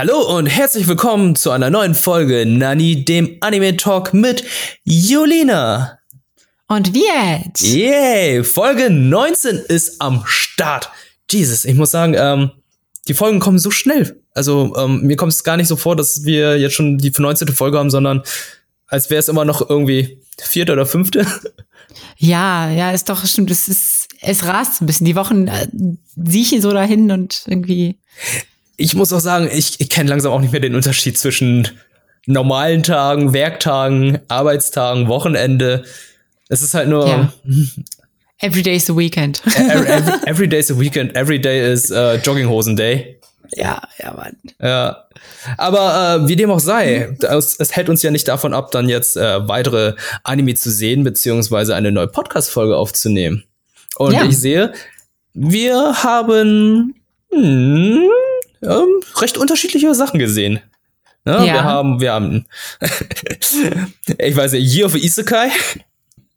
Hallo und herzlich willkommen zu einer neuen Folge Nani, dem Anime Talk mit Julina. Und Viet. Yay, Folge 19 ist am Start. Jesus, ich muss sagen, ähm, die Folgen kommen so schnell. Also ähm, mir kommt es gar nicht so vor, dass wir jetzt schon die 19. Folge haben, sondern als wäre es immer noch irgendwie vierte oder fünfte. Ja, ja, ist doch stimmt. Es ist, es rast ein bisschen. Die Wochen äh, siechen so dahin und irgendwie. Ich muss auch sagen, ich, ich kenne langsam auch nicht mehr den Unterschied zwischen normalen Tagen, Werktagen, Arbeitstagen, Wochenende. Es ist halt nur. Ja. Every day is a weekend. every, every, every day is a weekend. Every day is uh, Jogginghosen Day. Ja, ja, Mann. Ja. Aber äh, wie dem auch sei, es, es hält uns ja nicht davon ab, dann jetzt äh, weitere Anime zu sehen, beziehungsweise eine neue Podcast-Folge aufzunehmen. Und Ja. ich sehe, wir haben hm, ähm, recht unterschiedliche Sachen gesehen. Ne? Ja. Wir haben, wir haben, ich weiß nicht, Year of Isekai.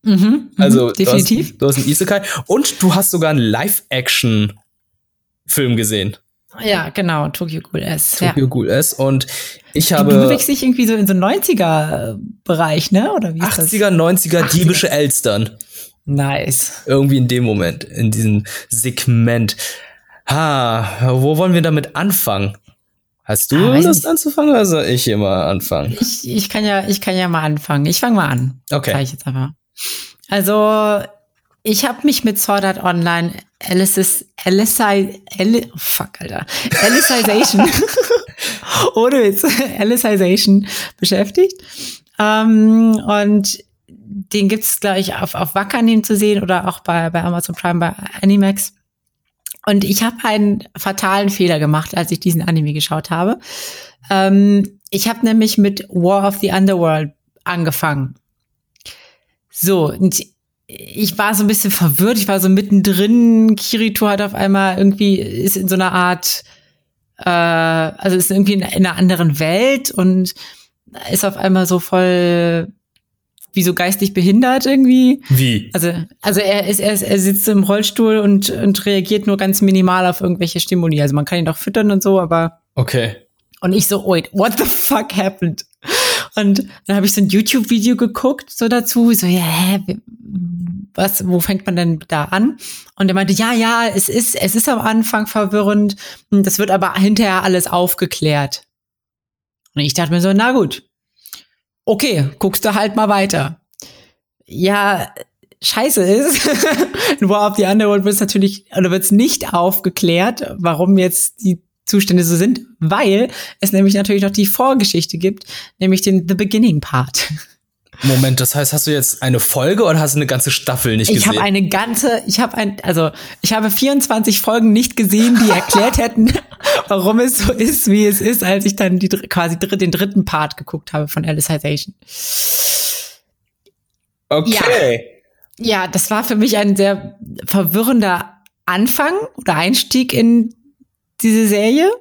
Mhm, mhm, Also definitiv. Du hast, du hast einen Isekai und du hast sogar einen Live-Action-Film gesehen. Ja, genau. Tokyo Ghoul S. Ja. Tokyo Ghoul S. Und ich Du habe bewegst dich irgendwie so in so 90er-Bereich, ne? Oder wie ist 80er, 90er 80er. diebische Elstern. Nice. Irgendwie in dem Moment, in diesem Segment. Ha, wo wollen wir damit anfangen? Hast du Ah, Lust anzufangen oder soll ich hier mal anfangen? Ich, ich kann ja, ich kann ja mal anfangen. Ich fange mal an. Okay. Sag ich jetzt einfach. Also, ich habe mich mit Sword Art Online Alice's Alici, Ali, oh fuck, Alter. Alicization. Ohne Witz. Alicization beschäftigt. Ähm, und den gibt's glaube ich, auf, auf Wakanim zu sehen oder auch bei, bei Amazon Prime, bei Animax. Und ich habe einen fatalen Fehler gemacht, als ich diesen Anime geschaut habe. Ähm, ich habe nämlich mit War of the Underworld angefangen. So, und ich war so ein bisschen verwirrt, ich war so mittendrin. Kirito hat auf einmal irgendwie, ist in so einer Art, äh, also ist irgendwie in, in einer anderen Welt und ist auf einmal so voll, wie so geistig behindert irgendwie. Wie? Also, also er ist, er, ist, er sitzt im Rollstuhl und, und reagiert nur ganz minimal auf irgendwelche Stimuli. Also man kann ihn doch füttern und so, aber Okay. und ich so, wait, what the fuck happened? Und dann habe ich so ein YouTube-Video geguckt, so dazu, so, ja, hä, was, wo fängt man denn da an? Und er meinte, ja, ja, es ist, es ist am Anfang verwirrend, und das wird aber hinterher alles aufgeklärt. Und ich dachte mir so, na gut, okay, guckst du halt mal weiter. Ja, scheiße ist, War of the Underworld wird es natürlich, oder wird es nicht aufgeklärt, warum jetzt die Zustände so sind, weil es nämlich natürlich noch die Vorgeschichte gibt, nämlich den The Beginning Part. Moment, das heißt, hast du jetzt eine Folge oder hast du eine ganze Staffel nicht Ich gesehen? habe eine ganze, ich habe ein, also ich habe 24 Folgen nicht gesehen, die erklärt hätten, warum es so ist, wie es ist, als ich dann die quasi dr- den dritten Part geguckt habe von Alicization. okay. Ja, das war für mich ein sehr verwirrender Anfang oder Einstieg in diese Serie.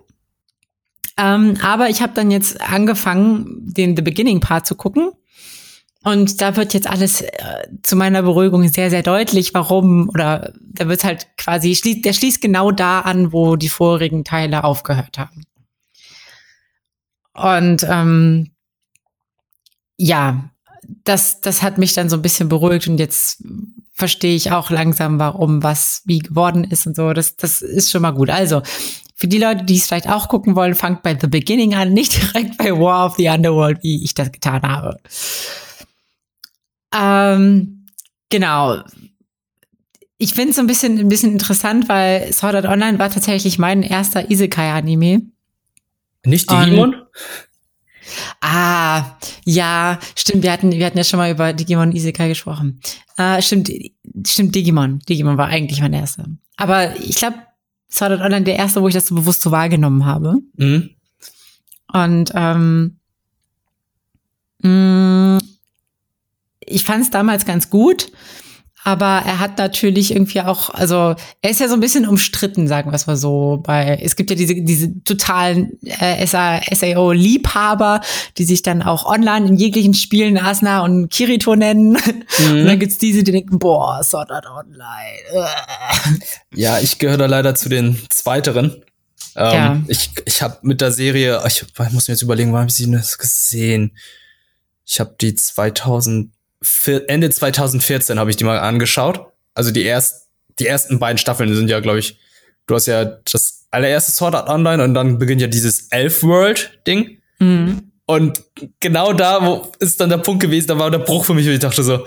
Ähm, aber ich habe dann jetzt angefangen, den The Beginning Part zu gucken. Und da wird jetzt alles äh, zu meiner Beruhigung sehr, sehr deutlich, warum, oder da wird halt quasi, schließt, der schließt genau da an, wo die vorigen Teile aufgehört haben. Und ähm, ja, das, das hat mich dann so ein bisschen beruhigt und jetzt verstehe ich auch langsam, warum was wie geworden ist und so. Das, das ist schon mal gut. Also, für die Leute, die es vielleicht auch gucken wollen, fangt bei The Beginning an, nicht direkt bei War of the Underworld, wie ich das getan habe. Ähm, genau. Ich finde es so ein bisschen, ein bisschen interessant, weil Sword Art Online war tatsächlich mein erster Isekai-Anime. Nicht Und- Digimon? Ah, ja, stimmt. Wir hatten, wir hatten ja schon mal über Digimon und Isekai gesprochen. Äh, stimmt, stimmt, Digimon. Digimon war eigentlich mein erster. Aber ich glaube, Sword Art Online der erste, wo ich das so bewusst so wahrgenommen habe. Mhm. Und ähm, mh, ich fand es damals ganz gut, aber er hat natürlich irgendwie auch, also er ist ja so ein bisschen umstritten, sagen wir es mal so. Bei es gibt ja diese diese totalen äh, SAO-Liebhaber, die sich dann auch online in jeglichen Spielen Asna und Kirito nennen. Und dann gibt's diese, die denken, boah, Sword Art Online. Äh. Ja, ich gehöre da leider zu den Zweiteren. Ähm, Ja. Ich, ich habe mit der Serie, ich muss mir jetzt überlegen, wann habe ich sie das gesehen? Ich habe die 2004, Ende 2014 habe ich die mal angeschaut. Also die erst, die ersten beiden Staffeln sind ja, glaube ich, du hast ja das allererste Sword Art Online und dann beginnt ja dieses Elf World Ding. Mhm. Und genau da wo ist dann der Punkt gewesen, da war der Bruch für mich, und ich dachte so,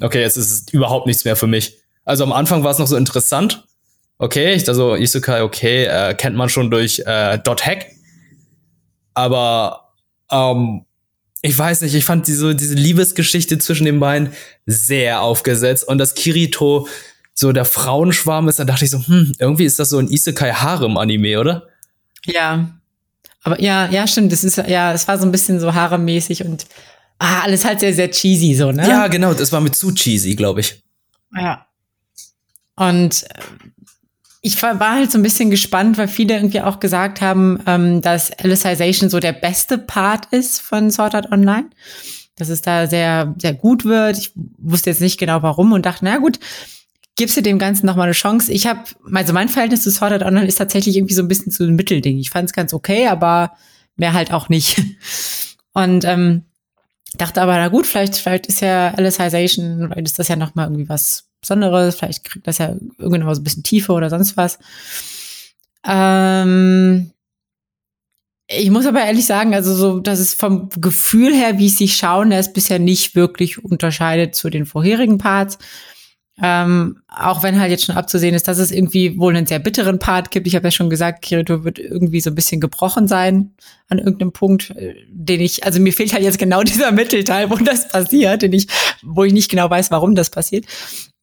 okay, jetzt ist es überhaupt nichts mehr für mich. Also am Anfang war es noch so interessant. Okay, ich dachte so, Isekai, okay, äh, kennt man schon durch äh, Dot Hack. Aber ähm, ich weiß nicht, ich fand diese, diese Liebesgeschichte zwischen den beiden sehr aufgesetzt und dass Kirito so der Frauenschwarm ist, da dachte ich so, hm, irgendwie ist das so ein Isekai-Harem-Anime, oder? Ja. Aber ja, ja, stimmt. Das ist ja, es war so ein bisschen so haremmäßig und ah, alles halt sehr, sehr cheesy, so, ne? Ja, genau, das war mit zu cheesy, glaube ich. Ja. Und ich war, halt so ein bisschen gespannt, weil viele irgendwie auch gesagt haben, ähm, dass Alicization so der beste Part ist von Sword Art Online. Dass es da sehr, sehr gut wird. Ich wusste jetzt nicht genau warum und dachte, na gut, gibst du dem Ganzen noch mal eine Chance. Ich habe, also mein Verhältnis zu Sword Art Online ist tatsächlich irgendwie so ein bisschen zu einem Mittelding. Ich fand es ganz okay, aber mehr halt auch nicht. Und ähm, dachte aber, na gut, vielleicht, vielleicht ist ja Alicization, vielleicht ist das ja noch mal irgendwie was Besonderes, vielleicht kriegt das ja irgendwann mal so ein bisschen Tiefe oder sonst was. Ähm, ich muss aber ehrlich sagen, also so, dass es vom Gefühl her, wie es sich schauen lässt, bisher nicht wirklich unterscheidet zu den vorherigen Parts. Ähm, auch wenn halt jetzt schon abzusehen ist, dass es irgendwie wohl einen sehr bitteren Part gibt. Ich habe ja schon gesagt, Kirito wird irgendwie so ein bisschen gebrochen sein an irgendeinem Punkt, äh, den ich, also mir fehlt halt jetzt genau dieser Mittelteil, wo das passiert, den ich, wo ich nicht genau weiß, warum das passiert.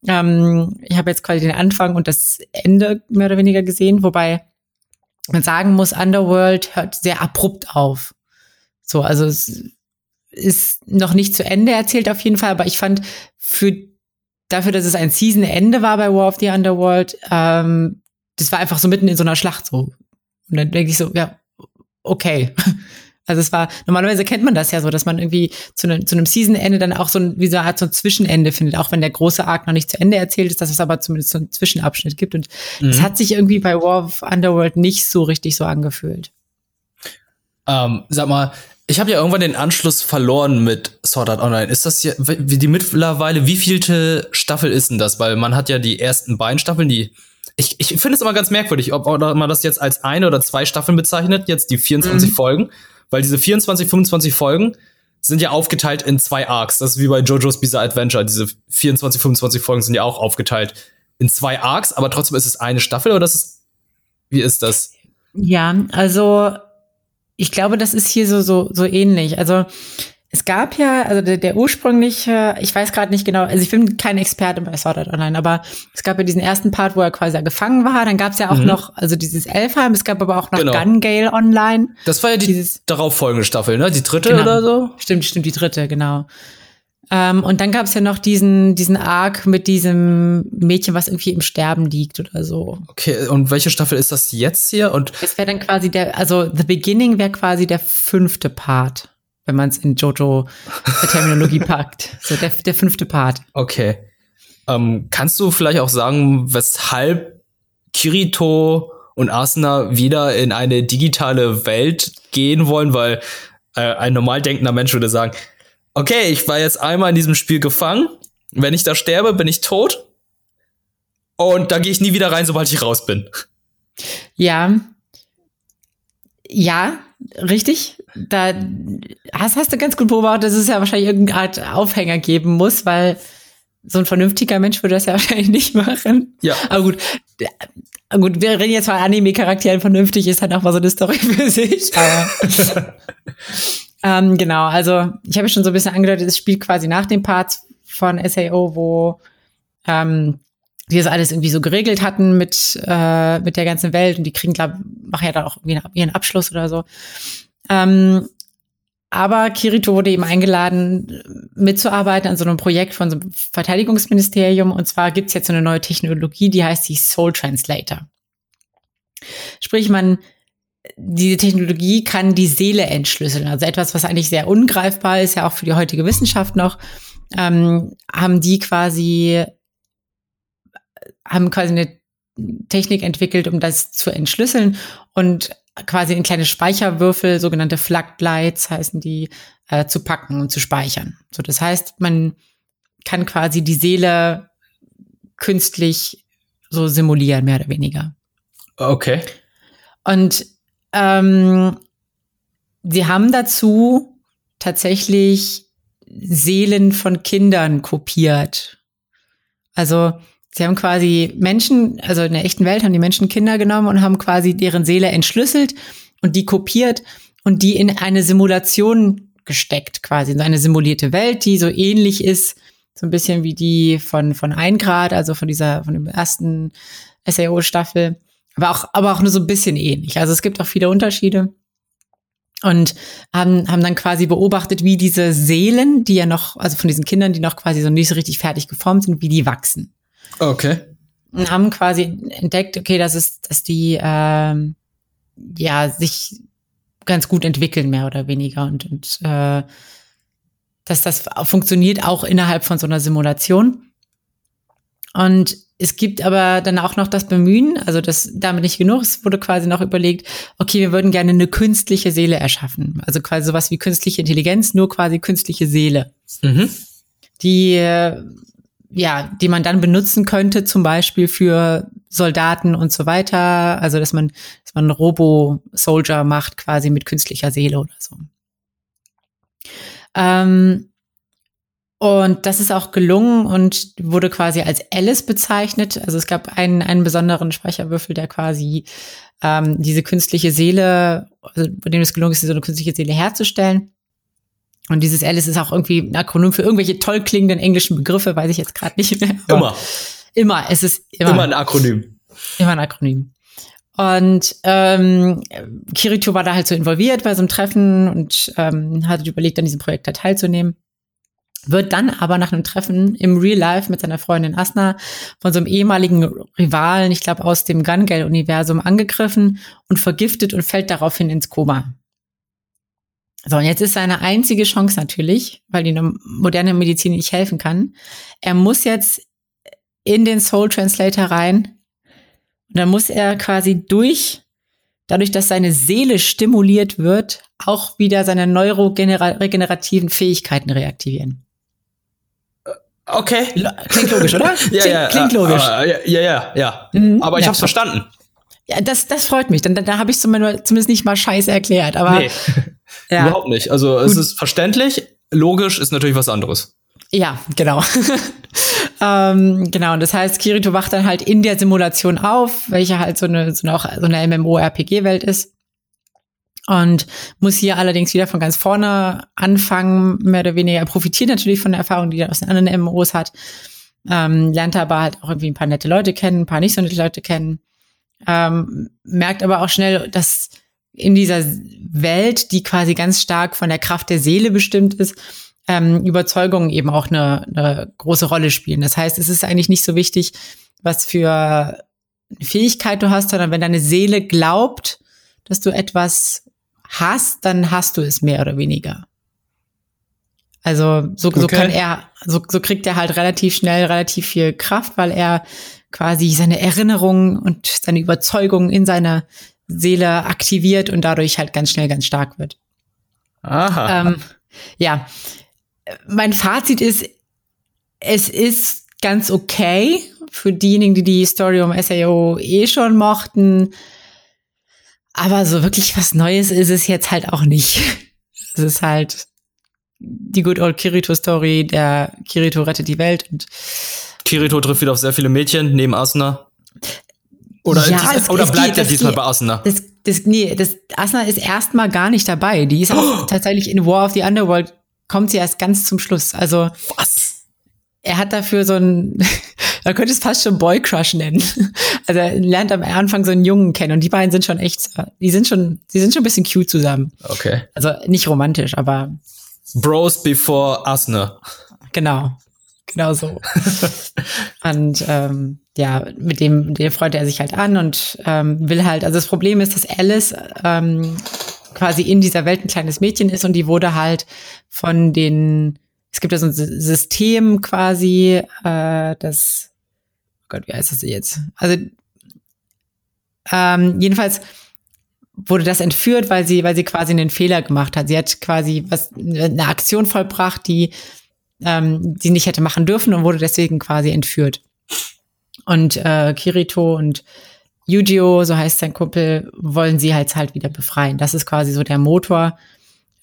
Ähm, ich habe jetzt quasi den Anfang und das Ende mehr oder weniger gesehen, wobei man sagen muss, Underworld hört sehr abrupt auf. So, also es ist noch nicht zu Ende erzählt auf jeden Fall, aber ich fand für dafür, dass es ein Season-Ende war bei War of the Underworld, ähm, das war einfach so mitten in so einer Schlacht so. Und dann denke ich so, ja, okay. Also es war, normalerweise kennt man das ja so, dass man irgendwie zu, ne, zu einem Season-Ende dann auch so ein, wie so eine Art so ein Zwischenende findet, auch wenn der große Arc noch nicht zu Ende erzählt ist, dass es aber zumindest so einen Zwischenabschnitt gibt. Und es Mhm. hat sich irgendwie bei War of Underworld nicht so richtig so angefühlt. Ähm, sag mal, ich habe ja irgendwann den Anschluss verloren mit Sword Art Online. Ist das hier, wie die mittlerweile, wie vielte Staffel ist denn das? Weil man hat ja die ersten beiden Staffeln, die ich, ich finde es immer ganz merkwürdig, ob oder man das jetzt als eine oder zwei Staffeln bezeichnet, jetzt die 24 Mhm. Folgen, weil diese 24, 25 Folgen sind ja aufgeteilt in zwei Arcs. Das ist wie bei JoJo's Bizarre Adventure. Diese 24, 25 Folgen sind ja auch aufgeteilt in zwei Arcs, aber trotzdem ist es eine Staffel oder das ist, wie ist das? Ja, also ich glaube, das ist hier so, so, so ähnlich. Also es gab ja, also der, der ursprüngliche, ich weiß gerade nicht genau, also ich bin kein Experte bei Sword Art Online, aber es gab ja diesen ersten Part, wo er quasi gefangen war. Dann gab es ja auch Mhm. noch, also dieses Elfheim, es gab aber auch noch Genau. Gun Gale Online. Das war ja die Dieses- darauffolgende Staffel, ne? Die dritte Genau. oder so? Stimmt, stimmt, die dritte, genau. Ähm, und dann gab es ja noch diesen, diesen Arc mit diesem Mädchen, was irgendwie im Sterben liegt oder so. Okay, und welche Staffel ist das jetzt hier? Und Das wäre dann quasi der, also The Beginning wäre quasi der fünfte Part, wenn man es in Jojo-Terminologie packt. So der, der fünfte Part. okay. Ähm, kannst du vielleicht auch sagen, weshalb Kirito und Asuna wieder in eine digitale Welt gehen wollen? Weil äh, ein normal denkender Mensch würde sagen, okay, ich war jetzt einmal in diesem Spiel gefangen. Wenn ich da sterbe, bin ich tot. Und da gehe ich nie wieder rein, sobald ich raus bin. Ja. Ja, richtig. Da hast, hast du ganz gut beobachtet, dass es ja wahrscheinlich irgendeine Art Aufhänger geben muss, weil so ein vernünftiger Mensch würde das ja wahrscheinlich nicht machen. Ja. Aber gut, gut, wir reden jetzt von Anime-Charakteren, vernünftig ist halt auch mal so eine Story für sich. Aber ähm, genau, also ich habe schon so ein bisschen angedeutet, es spielt quasi nach den Parts von SAO, wo ähm, die das alles irgendwie so geregelt hatten mit, äh, mit der ganzen Welt und die kriegen, glaube machen ja dann auch irgendwie ihren Abschluss oder so. Ähm, aber Kirito wurde eben eingeladen, mitzuarbeiten an so einem Projekt von so einem Verteidigungsministerium. Und zwar gibt's jetzt so eine neue Technologie, die heißt die Soul Translator. Sprich, man, diese Technologie kann die Seele entschlüsseln. Also etwas, was eigentlich sehr ungreifbar ist, ja auch für die heutige Wissenschaft noch, ähm, haben die quasi, haben quasi eine Technik entwickelt, um das zu entschlüsseln und quasi in kleine Speicherwürfel, sogenannte Flagged Lights heißen die, äh, zu packen und zu speichern. So, das heißt, man kann quasi die Seele künstlich so simulieren, mehr oder weniger. Okay. Und ähm, sie haben dazu tatsächlich Seelen von Kindern kopiert. Also sie haben quasi Menschen, also in der echten Welt haben die Menschen Kinder genommen und haben quasi deren Seele entschlüsselt und die kopiert und die in eine Simulation gesteckt, quasi in eine simulierte Welt, die so ähnlich ist, so ein bisschen wie die von von ein Grad, also von dieser von dem ersten SAO-Staffel, aber auch aber auch nur so ein bisschen ähnlich. Also es gibt auch viele Unterschiede und haben, haben dann quasi beobachtet, wie diese Seelen, die ja noch, also von diesen Kindern, die noch quasi so nicht so richtig fertig geformt sind, wie die wachsen. Okay. Und haben quasi entdeckt, okay, das ist, dass die ähm, ja sich ganz gut entwickeln, mehr oder weniger. Und, und äh, dass das funktioniert auch innerhalb von so einer Simulation. Und es gibt aber dann auch noch das Bemühen, also das damit nicht genug, es wurde quasi noch überlegt, okay, wir würden gerne eine künstliche Seele erschaffen. Also quasi sowas wie künstliche Intelligenz, nur quasi künstliche Seele. Mhm. Die, äh, ja, die man dann benutzen könnte, zum Beispiel für Soldaten und so weiter. Also, dass man, dass man Robo-Soldier macht, quasi mit künstlicher Seele oder so. Ähm, und das ist auch gelungen und wurde quasi als Alice bezeichnet. Also es gab einen, einen besonderen Speicherwürfel, der quasi ähm, diese künstliche Seele, also bei dem es gelungen ist, so eine künstliche Seele herzustellen. Und dieses Alice ist auch irgendwie ein Akronym für irgendwelche toll klingenden englischen Begriffe, weiß ich jetzt gerade nicht mehr. Immer. Immer, es ist immer, Immer ein Akronym. Immer ein Akronym. Und ähm, Kirito war da halt so involviert bei so einem Treffen und ähm, hatte überlegt, an diesem Projekt da teilzunehmen wird dann aber nach einem Treffen im Real Life mit seiner Freundin Asna von so einem ehemaligen Rivalen, ich glaube aus dem Gun Gale Universum angegriffen und vergiftet und fällt daraufhin ins Koma. So, und jetzt ist seine einzige Chance natürlich, weil die moderne Medizin nicht helfen kann. Er muss jetzt in den Soul Translator rein und dann muss er quasi durch, dadurch, dass seine Seele stimuliert wird, auch wieder seine neuroregenerativen Fähigkeiten reaktivieren. Okay. Klingt logisch, oder? ja, klingt, ja, klingt logisch. Ja, ja, ja. ja. Mhm, aber ich ja. hab's verstanden. Ja, das, das freut mich. Dann, da habe ich zumindest nicht mal scheiße erklärt. Aber Nee, ja, überhaupt nicht. Also es ist verständlich, logisch ist natürlich was anderes. ja, genau. ähm, genau, und das heißt, Kirito wacht dann halt in der Simulation auf, welche halt so eine, so eine, auch so eine MMO-RPG-Welt ist. Und muss hier allerdings wieder von ganz vorne anfangen, mehr oder weniger. Er profitiert natürlich von der Erfahrung, die er aus den anderen MMOs hat. Ähm, lernt aber halt auch irgendwie ein paar nette Leute kennen, ein paar nicht so nette Leute kennen. Ähm, merkt aber auch schnell, dass in dieser Welt, die quasi ganz stark von der Kraft der Seele bestimmt ist, ähm, Überzeugungen eben auch eine, eine große Rolle spielen. Das heißt, es ist eigentlich nicht so wichtig, was für eine Fähigkeit du hast, sondern wenn deine Seele glaubt, dass du etwas hast, dann hast du es mehr oder weniger. Also so, so Okay. kann er, so, so kriegt er halt relativ schnell relativ viel Kraft, weil er quasi seine Erinnerungen und seine Überzeugungen in seiner Seele aktiviert und dadurch halt ganz schnell ganz stark wird. Aha. Ähm, ja, mein Fazit ist, es ist ganz okay für diejenigen, die die Story um SAO eh schon mochten. Aber so wirklich was Neues ist es jetzt halt auch nicht. Es ist halt die Good Old Kirito Story, der Kirito rettet die Welt und Kirito trifft wieder auf sehr viele Mädchen neben Asuna. Oder, Ja, dies- es- oder bleibt geht- er es diesmal geht- bei Asuna? Das, das, nee, das Asna ist erstmal gar nicht dabei. Die ist auch tatsächlich in War of the Underworld, kommt sie erst ganz zum Schluss. Also Was? er hat dafür so ein, man könnte es fast schon Boy Crush nennen. Also er lernt am Anfang so einen Jungen kennen und die beiden sind schon echt, die sind schon, die sind schon ein bisschen cute zusammen. Okay. Also nicht romantisch, aber Bros before Asuna. genau, genau so. und ähm, ja, mit dem, dem freut er sich halt an und ähm, will halt, also das Problem ist, dass Alice ähm, quasi in dieser Welt ein kleines Mädchen ist und die wurde halt von den, es gibt ja so ein Sy- System quasi, äh, das, oh Gott, wie heißt das jetzt? Also Ähm, jedenfalls wurde das entführt, weil sie, weil sie quasi einen Fehler gemacht hat. Sie hat quasi was, eine Aktion vollbracht, die ähm, sie nicht hätte machen dürfen und wurde deswegen quasi entführt. Und äh, Kirito und Yujio, so heißt sein Kumpel, wollen sie halt halt wieder befreien. Das ist quasi so der Motor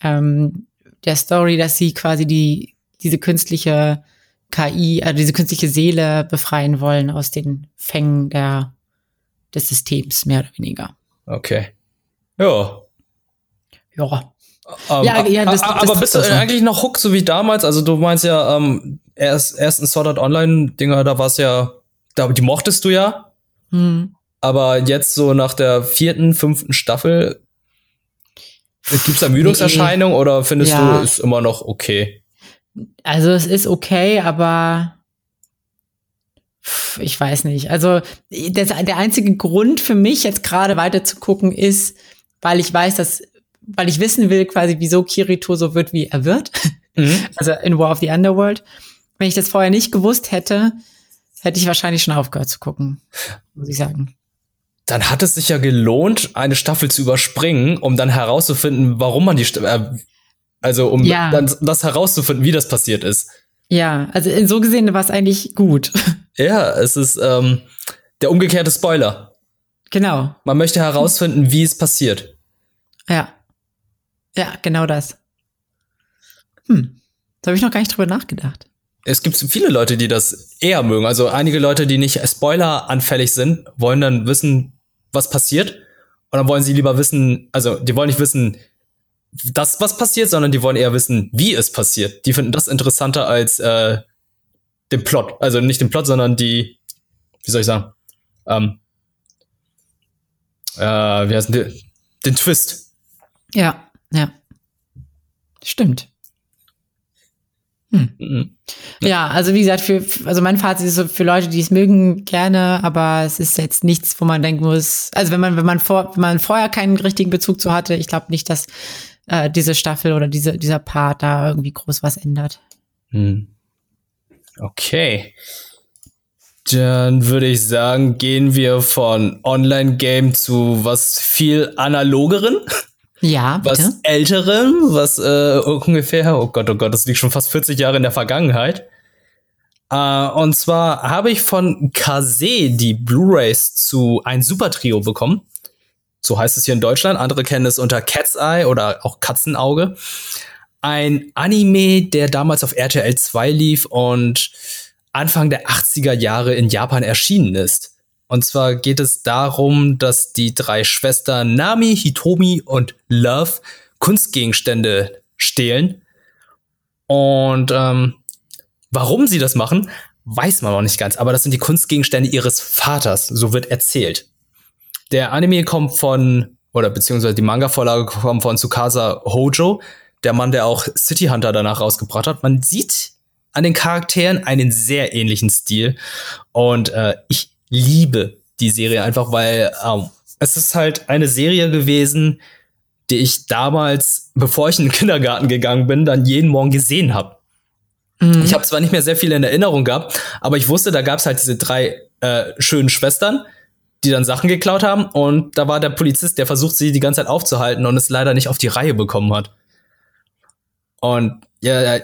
ähm, der Story, dass sie quasi die diese künstliche KI, also diese künstliche Seele befreien wollen aus den Fängen der des Systems mehr oder weniger. Okay. Ja. Ja. Ähm, Ja, ja, das- a- das aber bist du ne? eigentlich noch Hook, so wie damals? Also du meinst ja, ähm, erst, erst in Sword Art Online-Dinger, da war's ja, da, die mochtest du ja, Hm. aber jetzt so nach der vierten, fünften Staffel, gibt's Ermüdungserscheinungen oder findest Ja. du, ist immer noch okay? Also es ist okay, aber ich weiß nicht. Also das, der einzige Grund für mich jetzt gerade weiter zu gucken ist, weil ich weiß, dass, weil ich wissen will quasi, wieso Kirito so wird, wie er wird. Mhm. Also in War of the Underworld. Wenn ich das vorher nicht gewusst hätte, hätte ich wahrscheinlich schon aufgehört zu gucken, muss ich sagen. Dann hat es sich ja gelohnt, eine Staffel zu überspringen, um dann herauszufinden, warum man die, äh, also um Ja. dann das herauszufinden, wie das passiert ist. Ja, also in so gesehen war es eigentlich gut. Ja, es ist ähm, der umgekehrte Spoiler. genau. Man möchte herausfinden, wie es passiert. Ja. Ja, genau das. Hm. Da habe ich noch gar nicht drüber nachgedacht. Es gibt viele Leute, die das eher mögen. Also einige Leute, die nicht spoileranfällig sind, wollen dann wissen, was passiert. Und dann wollen sie lieber wissen, also die wollen nicht wissen, das, was passiert, sondern die wollen eher wissen, wie es passiert. Die finden das interessanter als äh, den Plot. Also nicht den Plot, sondern die, wie soll ich sagen, ähm, äh, wie heißt denn? Den Twist. Ja, ja. Stimmt. Hm. Mhm. Ja, also wie gesagt, für, also mein Fazit ist so für Leute, die es mögen, gerne, aber es ist jetzt nichts, wo man denken muss, also wenn man, wenn man vor, wenn man vorher keinen richtigen Bezug zu hatte, ich glaube nicht, dass äh, diese Staffel oder diese, dieser Part da irgendwie groß was ändert. Hm. Okay. Dann würde ich sagen, gehen wir von Online-Game zu was viel analogeren, Ja, bitte. was älterem, was äh, ungefähr, oh Gott, oh Gott, das liegt schon fast 40 Jahre in der Vergangenheit. Äh, und zwar habe ich von Kase die Blu-rays zu ein Super Trio bekommen. So heißt es hier in Deutschland. Andere kennen es unter Cat's Eye oder auch Katzenauge. Ein Anime, der damals auf RTL 2 lief und Anfang der 80er Jahre in Japan erschienen ist. Und zwar geht es darum, dass die drei Schwestern Nami, Hitomi und Love Kunstgegenstände stehlen. Und ähm, warum sie das machen, weiß man noch nicht ganz. Aber das sind die Kunstgegenstände ihres Vaters, so wird erzählt. Der Anime kommt von, oder beziehungsweise die Manga-Vorlage kommt von Tsukasa Hojo, der Mann, der auch City Hunter danach rausgebracht hat. Man sieht an den Charakteren einen sehr ähnlichen Stil. Und äh, ich liebe die Serie einfach, weil ähm, es ist halt eine Serie gewesen, die ich damals, bevor ich in den Kindergarten gegangen bin, dann jeden Morgen gesehen habe. Mhm. Ich habe zwar nicht mehr sehr viel in Erinnerung gehabt, aber ich wusste, da gab es halt diese drei äh, schönen Schwestern, die dann Sachen geklaut haben. Und da war der Polizist, der versucht, sie die ganze Zeit aufzuhalten und es leider nicht auf die Reihe bekommen hat. Und ja, ja,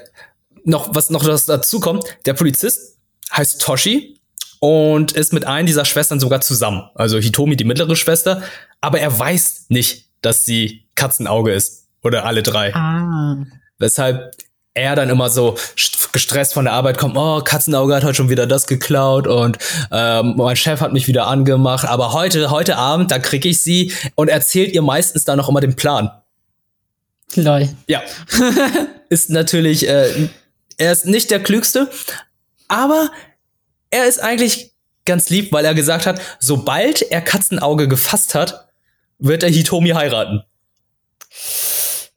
noch was noch dazu kommt, der Polizist heißt Toshi und ist mit einer dieser Schwestern sogar zusammen. Also Hitomi, die mittlere Schwester, aber er weiß nicht, dass sie Katzenauge ist. Oder alle drei. Ah. Weshalb er dann immer so st- gestresst von der Arbeit kommt, oh, Katzenauge hat heute schon wieder das geklaut und ähm, mein Chef hat mich wieder angemacht, aber heute, heute Abend, da krieg ich sie und erzählt ihr meistens dann noch immer den Plan. Lol. Ja. ist natürlich, äh, er ist nicht der Klügste, aber er ist eigentlich ganz lieb, weil er gesagt hat, sobald er Katzenauge gefasst hat, wird er Hitomi heiraten.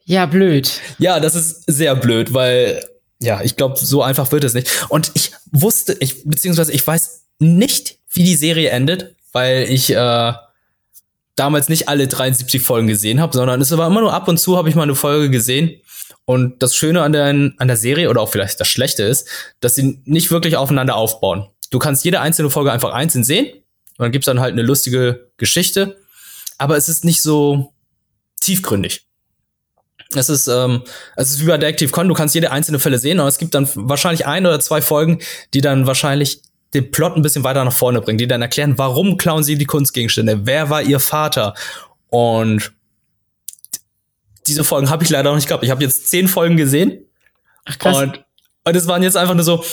Ja, blöd. Ja, das ist sehr blöd, weil ja, ich glaube, so einfach wird es nicht. Und ich wusste, ich beziehungsweise ich weiß nicht, wie die Serie endet, weil ich äh, damals nicht alle 73 Folgen gesehen habe, sondern es war immer nur ab und zu habe ich mal eine Folge gesehen. Und das Schöne an der, an der Serie oder auch vielleicht das Schlechte ist, dass sie nicht wirklich aufeinander aufbauen. Du kannst jede einzelne Folge einfach einzeln sehen Und dann gibt's dann halt eine lustige Geschichte, aber es ist nicht so tiefgründig. Es ist, ähm, es ist wie bei Detective Con, du kannst jede einzelne Fälle sehen, und es gibt dann wahrscheinlich ein oder zwei Folgen, die dann wahrscheinlich den Plot ein bisschen weiter nach vorne bringen, die dann erklären, warum klauen sie die Kunstgegenstände, wer war ihr Vater. Und diese Folgen habe ich leider noch nicht gehabt. Ich habe jetzt zehn Folgen gesehen. Ach, krass. Und, und es waren jetzt einfach nur so,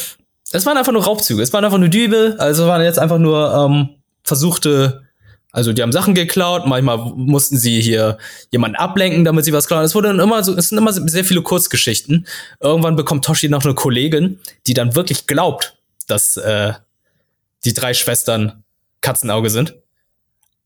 es waren einfach nur Raubzüge, es waren einfach nur Diebe, also es waren jetzt einfach nur ähm, versuchte, also die haben Sachen geklaut, manchmal mussten sie hier jemanden ablenken, damit sie was klauen. Es wurde dann immer so, es sind immer sehr viele Kurzgeschichten. Irgendwann bekommt Toshi noch eine Kollegin, die dann wirklich glaubt, dass äh, die drei Schwestern Katzenauge sind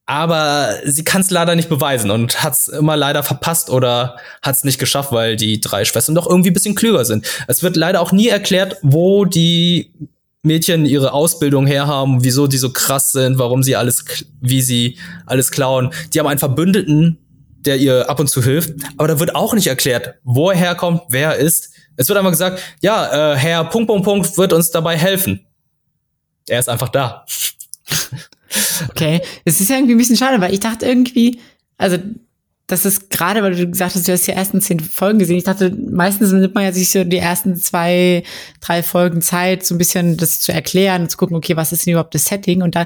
aber sie kann es leider nicht beweisen und hat es immer leider verpasst oder hat es nicht geschafft, weil die drei Schwestern doch irgendwie ein bisschen klüger sind. Es wird leider auch nie erklärt, wo die Mädchen ihre Ausbildung herhaben, wieso die so krass sind, warum sie alles, wie sie alles klauen. Die haben einen Verbündeten, der ihr ab und zu hilft, aber da wird auch nicht erklärt, wo er herkommt, wer er ist. Es wird einfach gesagt, ja, äh, Herr Punkt, Punkt, Punkt wird uns dabei helfen. Er ist einfach da. Okay, es ist ja irgendwie ein bisschen schade, weil ich dachte irgendwie, also das ist gerade, weil du gesagt hast, du hast die ersten zehn Folgen gesehen. Ich dachte, meistens nimmt man ja sich so die ersten zwei, drei Folgen Zeit, so ein bisschen das zu erklären, zu gucken, okay, was ist denn überhaupt das Setting? Und da,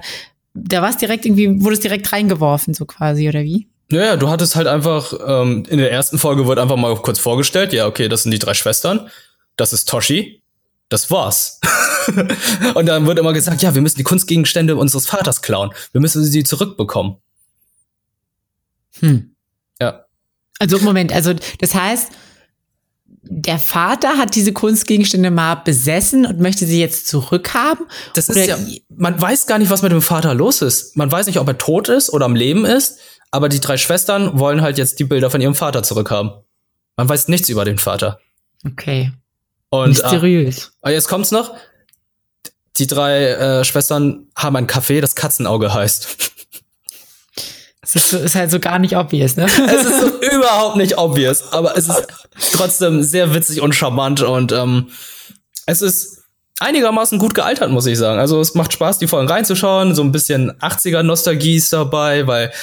da war es direkt irgendwie, wurde es direkt reingeworfen, so quasi, oder wie? Naja, du hattest halt einfach, ähm, in der ersten Folge wird einfach mal kurz vorgestellt, ja, okay, das sind die drei Schwestern, das ist Toshi, das war's. und dann wird immer gesagt, ja, wir müssen die Kunstgegenstände unseres Vaters klauen. Wir müssen sie zurückbekommen. Hm. Ja. Also Moment, also das heißt, der Vater hat diese Kunstgegenstände mal besessen und möchte sie jetzt zurückhaben? Das ist ja, man weiß gar nicht, was mit dem Vater los ist. Man weiß nicht, ob er tot ist oder am Leben ist, aber die drei Schwestern wollen halt jetzt die Bilder von ihrem Vater zurückhaben. Man weiß nichts über den Vater. Okay. Und, Mysteriös. Ah, jetzt kommt's noch. Die drei äh, Schwestern haben ein Café, das Katzenauge heißt. Es ist, so, ist halt so gar nicht obvious, ne? es ist so überhaupt nicht obvious, aber es ist trotzdem sehr witzig und charmant und ähm, es ist einigermaßen gut gealtert, muss ich sagen. Also es macht Spaß, die Folgen reinzuschauen. So ein bisschen 80er-Nostalgie ist dabei, weil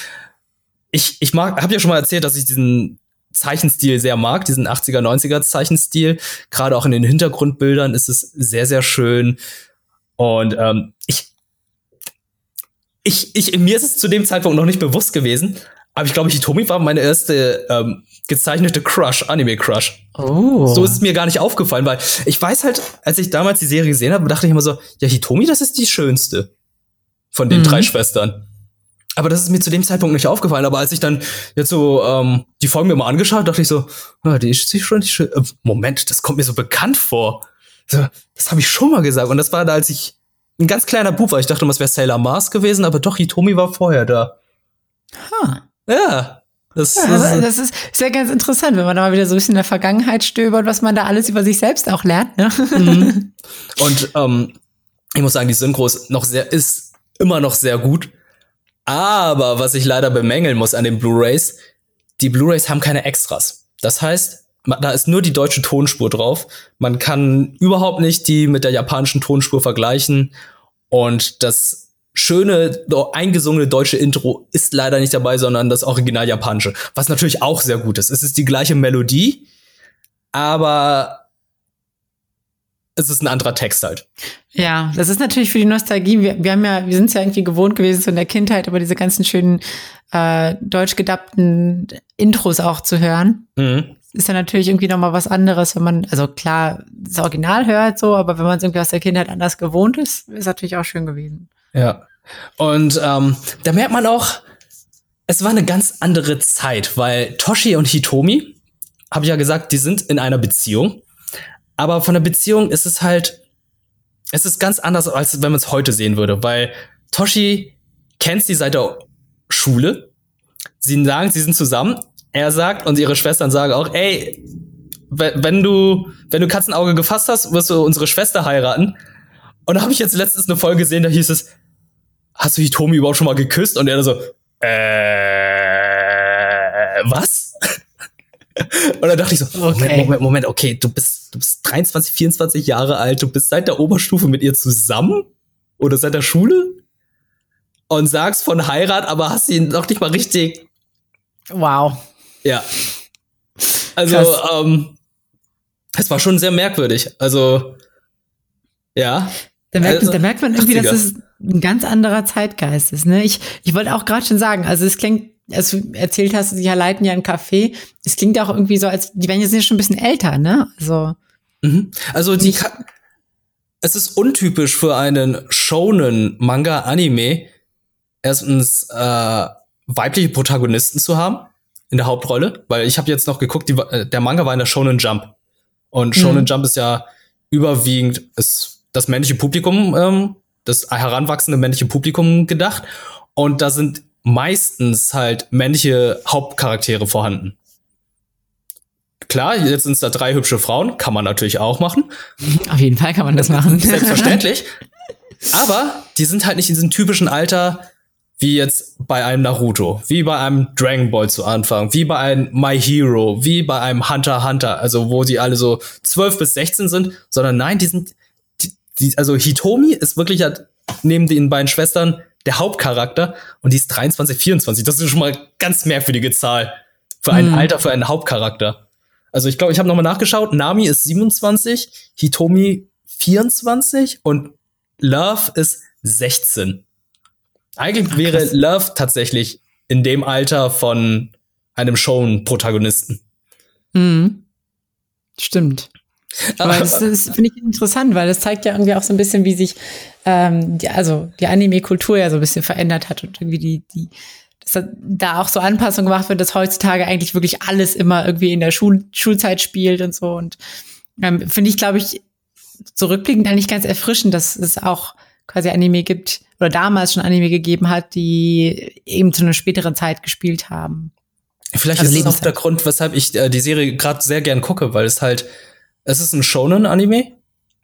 ich, ich mag, habe ja schon mal erzählt, dass ich diesen Zeichenstil sehr mag, diesen 80er, 90er Zeichenstil. Gerade auch in den Hintergrundbildern ist es sehr, sehr schön. Und ähm, ich, ich, ich, mir ist es zu dem Zeitpunkt noch nicht bewusst gewesen, aber ich glaube, Hitomi war meine erste ähm, gezeichnete Crush, Anime-Crush. Oh. So ist es mir gar nicht aufgefallen, weil ich weiß halt, als ich damals die Serie gesehen habe, dachte ich immer so, ja, Hitomi, das ist die schönste von den mhm. drei Schwestern. Aber das ist mir zu dem Zeitpunkt nicht aufgefallen. Aber als ich dann jetzt so ähm, die Folgen mir mal angeschaut, dachte ich so, ja, die ist schon nicht schön. Äh, Moment, das kommt mir so bekannt vor. So, das habe ich schon mal gesagt. Und das war da, als ich ein ganz kleiner Bub war. Ich dachte, das wäre Sailor Mars gewesen, aber doch, Hitomi war vorher da. Ha. Ja. Das, ja, das, das ist sehr ganz interessant, wenn man da mal wieder so ein bisschen in der Vergangenheit stöbert, was man da alles über sich selbst auch lernt. Ne? Mhm. Und ähm, ich muss sagen, die Synchro ist noch sehr, ist immer noch sehr gut. Aber was ich leider bemängeln muss an den Blu-rays, die Blu-rays haben keine Extras. Das heißt, da ist nur die deutsche Tonspur drauf. Man kann überhaupt nicht die mit der japanischen Tonspur vergleichen. Und das schöne, eingesungene deutsche Intro ist leider nicht dabei, sondern das original japanische. Was natürlich auch sehr gut ist. Es ist die gleiche Melodie, aber es ist ein anderer Text halt. Ja, das ist natürlich für die Nostalgie. Wir, wir haben ja, wir sind es ja irgendwie gewohnt gewesen, so in der Kindheit, aber diese ganzen schönen äh, deutsch gedappten Intros auch zu hören. Mhm. Ist ja natürlich irgendwie nochmal was anderes, wenn man, also klar, das Original hört so, aber wenn man es irgendwie aus der Kindheit anders gewohnt ist, ist natürlich auch schön gewesen. Ja. Und ähm, da merkt man auch, es war eine ganz andere Zeit, weil Toshi und Hitomi, habe ich ja gesagt, die sind in einer Beziehung. Aber von der Beziehung ist es halt, es ist ganz anders, als wenn man es heute sehen würde, weil Toshi kennt sie seit der Schule. Sie sagen, sie sind zusammen. Er sagt und ihre Schwestern sagen auch, ey, wenn du, wenn du Katzenauge gefasst hast, wirst du unsere Schwester heiraten. Und da habe ich jetzt letztens eine Folge gesehen, da hieß es, hast du Hitomi überhaupt schon mal geküsst? Und er so, äh, was? Und dann dachte ich so, okay. Moment, Moment, Moment, okay, du bist, du bist 23, 24 Jahre alt, du bist seit der Oberstufe mit ihr zusammen? Oder seit der Schule? und sagst von Heirat, aber hast ihn noch nicht mal richtig. Wow. Ja. Also, ähm, es war schon sehr merkwürdig. Also, ja. Da merkt, Also, da merkt man irgendwie, 80er. dass es ein ganz anderer Zeitgeist ist. Ne? Ich, ich wollte auch gerade schon sagen, also es klingt, als du erzählt hast, sie leiten ja ein Café, es klingt auch irgendwie so, als die werden jetzt ja schon ein bisschen älter, ne? Also Mhm. Also die Ka es ist untypisch für einen Shonen Manga Anime erstens äh, weibliche Protagonisten zu haben in der Hauptrolle, weil ich habe jetzt noch geguckt, die, äh, der Manga war in der Shonen Jump und Shonen Mhm. Jump ist ja überwiegend ist das männliche Publikum, ähm, das heranwachsende männliche Publikum gedacht und da sind meistens halt männliche Hauptcharaktere vorhanden. Klar, jetzt sind es da drei hübsche Frauen, kann man natürlich auch machen. auf jeden Fall kann man das machen. Selbstverständlich. Aber die sind halt nicht in diesem typischen Alter wie jetzt bei einem Naruto, wie bei einem Dragon Ball zu Anfang, wie bei einem My Hero, wie bei einem Hunter Hunter, also wo die alle so 12 bis 16 sind, sondern nein, die sind, die, die, also Hitomi ist wirklich halt neben den beiden Schwestern der Hauptcharakter und die ist 23, 24. Das ist schon mal ganz merkwürdige Zahl für ein Hm. Alter, für einen Hauptcharakter. Also ich glaube, ich habe nochmal nachgeschaut. Nami ist 27, Hitomi 24 und Love ist 16. Eigentlich Ach, wäre. Love tatsächlich in dem Alter von einem Shown-Protagonisten. Mhm. Stimmt. Aber das, das finde ich interessant, weil das zeigt ja irgendwie auch so ein bisschen, wie sich ähm, die, also die Anime-Kultur ja so ein bisschen verändert hat und irgendwie die, die dass da- auch so Anpassungen gemacht wird, dass heutzutage eigentlich wirklich alles immer irgendwie in der Schul Schulzeit spielt und so. Und ähm, finde ich, glaube ich, zurückblickend eigentlich ganz erfrischend, dass es auch quasi Anime gibt oder damals schon Anime gegeben hat, die eben zu einer späteren Zeit gespielt haben. Vielleicht Also ist das auch der Grund, weshalb ich äh, die Serie gerade sehr gern gucke, weil es halt, es ist ein Shonen-Anime,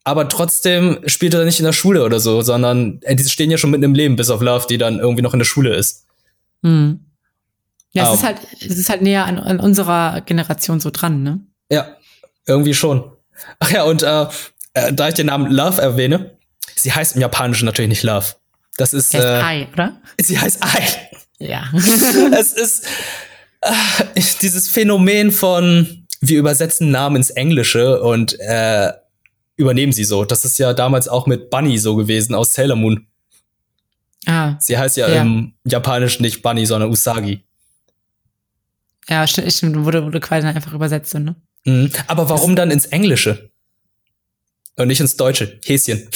aber trotzdem spielt er nicht in der Schule oder so, sondern äh, die stehen ja schon mitten im Leben, bis auf Love, die dann irgendwie noch in der Schule ist. Hm. Ja, Ah. es ist halt, es ist halt näher an, an unserer Generation so dran, ne? Ja, irgendwie schon. Ach ja, und äh, äh, da ich den Namen Love erwähne, sie heißt im Japanischen natürlich nicht Love. Das ist, Der ist äh, Ei, oder? sie heißt Ai. Ja. es ist äh, dieses Phänomen von, wir übersetzen Namen ins Englische und äh, übernehmen sie so. Das ist ja damals auch mit Bunny so gewesen aus Sailor Moon. ah, Sie heißt ja, Ja. im Japanischen nicht Bunny, sondern Usagi. ja, stimmt, stimmt. Wurde, wurde quasi dann einfach übersetzt, so, ne? Mhm. Aber warum dann ins Englische? Und nicht ins Deutsche? Häschen.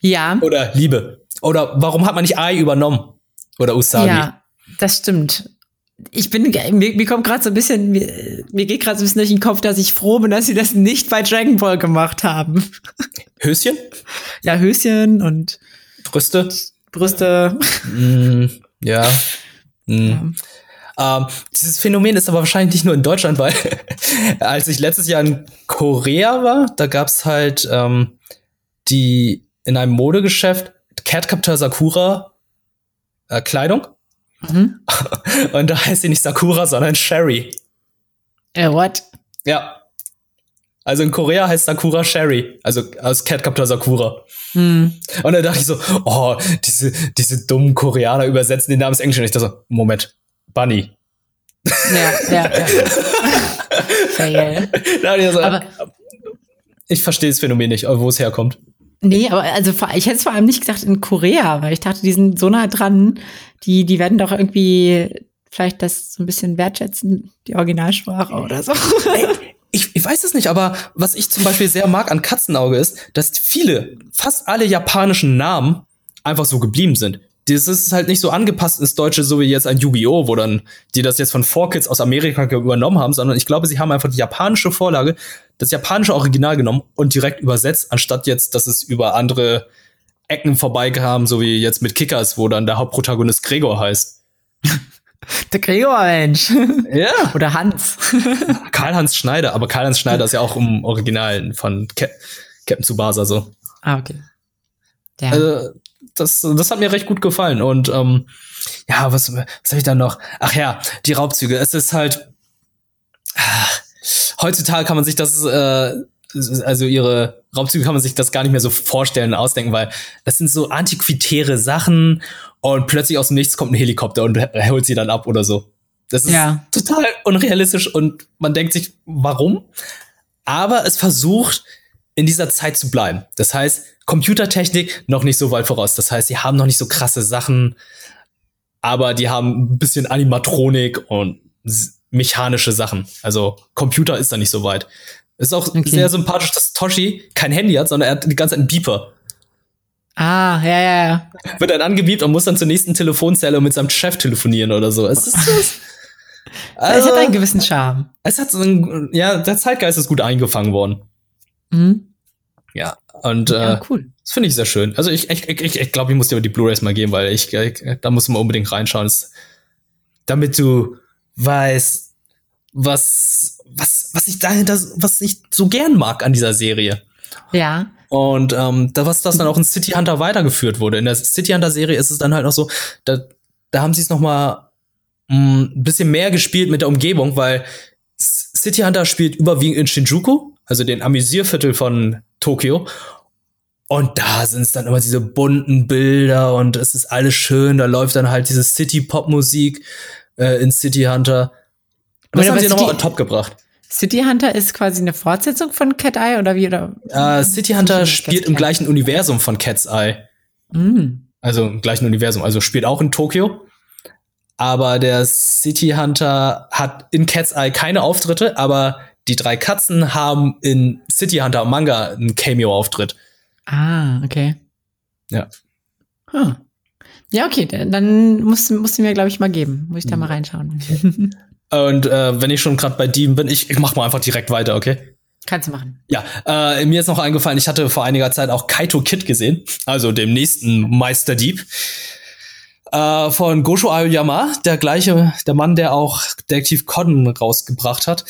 Ja, Oder Liebe. Oder warum hat man nicht Ai übernommen? Oder Usagi? ja, das stimmt. Ich bin, mir, mir kommt gerade so ein bisschen, mir, mir geht gerade so ein bisschen durch den Kopf, dass ich froh bin, dass sie das nicht bei Dragon Ball gemacht haben. Höschen? Ja, Höschen und Brüste? Brüste. Mm, ja. Mm. Ähm, dieses Phänomen ist aber wahrscheinlich nicht nur in Deutschland, weil als ich letztes Jahr in Korea war, da gab's halt ähm, die in einem Modegeschäft Cat Captor Sakura äh, Kleidung. Mhm. Und da heißt sie nicht Sakura, sondern Sherry. Äh, what? Ja. Also in Korea heißt Sakura Sherry. Also aus Cat Captor Sakura. Hm. Und dann dachte ich so, oh, diese, diese dummen Koreaner übersetzen den Namen ins Englische. Und ich dachte so, Moment, Bunny. Ja, ja, ja. Da dachte ich so, Aber- ich verstehe das Phänomen nicht, wo es herkommt. Nee, aber also ich hätte es vor allem nicht gesagt in Korea, weil ich dachte, die sind so nah dran, die, die werden doch irgendwie vielleicht das so ein bisschen wertschätzen, die Originalsprache oder so. Ich, ich weiß es nicht, aber was ich zum Beispiel sehr mag an Katzenauge ist, dass viele, fast alle japanischen Namen einfach so geblieben sind. Das ist halt nicht so angepasst ins Deutsche, so wie jetzt ein Yu-Gi-Oh!, wo dann die das jetzt von 4Kids aus Amerika übernommen haben, sondern ich glaube, sie haben einfach die japanische Vorlage, das japanische Original genommen und direkt übersetzt, anstatt jetzt, dass es über andere Ecken vorbeikam, so wie jetzt mit Kickers, wo dann der Hauptprotagonist Gregor heißt. Der Gregor, Mensch. Ja. Oder Hans. Karl-Heinz Schneider, aber Karl-Heinz Schneider ist ja auch im Original von Cap Captain Tsubasa so. Ah, okay. Ja. Also, das, das hat mir recht gut gefallen. Und ähm, ja, was, was habe ich dann noch? Ach ja, die Raubzüge. Es ist halt. ah, heutzutage kann man sich das äh, also ihre Raubzüge kann man sich das gar nicht mehr so vorstellen und ausdenken, weil das sind so antiquitäre Sachen und plötzlich aus dem Nichts kommt ein Helikopter und holt sie dann ab oder so. Das ist Ja. total unrealistisch und man denkt sich, warum? Aber es versucht, in dieser Zeit zu bleiben. Das heißt, Computertechnik noch nicht so weit voraus. Das heißt, sie haben noch nicht so krasse Sachen, aber die haben ein bisschen Animatronik und mechanische Sachen. Also Computer ist da nicht so weit. Ist auch Okay. sehr sympathisch, dass Toshi kein Handy hat, sondern er hat die ganze Zeit einen Beeper. Ah, ja, ja, ja. Wird dann angebiebt und muss dann zur nächsten Telefonzelle und mit seinem Chef telefonieren oder so. Es ist das. es hat einen gewissen Charme. es hat so ein, ja, der Zeitgeist ist gut eingefangen worden. Mhm. Ja. Und Ja, äh, cool. das finde ich sehr schön. Also ich, ich, ich, ich glaube, ich muss dir die Blu-rays mal geben, weil ich, ich da muss man unbedingt reinschauen, das, damit du weißt, was, was, was ich dahinter, was ich so gern mag an dieser Serie. Ja. Und ähm, da was das dann auch in City Hunter weitergeführt wurde. In der City Hunter Serie ist es dann halt noch so, da, da haben sie es noch mal mh, ein bisschen mehr gespielt mit der Umgebung, weil City Hunter spielt überwiegend in Shinjuku, also den Amüsierviertel von Tokio. Und da sind es dann immer diese bunten Bilder und es ist alles schön. Da läuft dann halt diese City-Pop-Musik äh, in City Hunter. Und das haben sie nochmal on top gebracht. City Hunter ist quasi eine Fortsetzung von Cat Eye oder wie? Oder? Äh, City Hunter spielt im gleichen Universum von Cat's Eye. Mhm. Also im gleichen Universum. Also spielt auch in Tokio. Aber der City Hunter hat in Cat's Eye keine Auftritte, aber die drei Katzen haben in City Hunter Manga einen Cameo-Auftritt. Ah, okay. Ja. Hm. Ja, okay, dann- musst, musst du mir, glaube ich, mal geben. Muss ich da Mhm. mal reinschauen. Und äh, wenn ich schon gerade bei Dieben bin, ich, ich mach mal einfach direkt weiter, okay? Kannst du machen. Ja, äh, mir ist noch eingefallen, ich hatte vor einiger Zeit auch Kaito Kid gesehen, also dem nächsten Meisterdieb. Äh, von Gosho Aoyama, der gleiche, der Mann, der auch Detective Conan rausgebracht hat.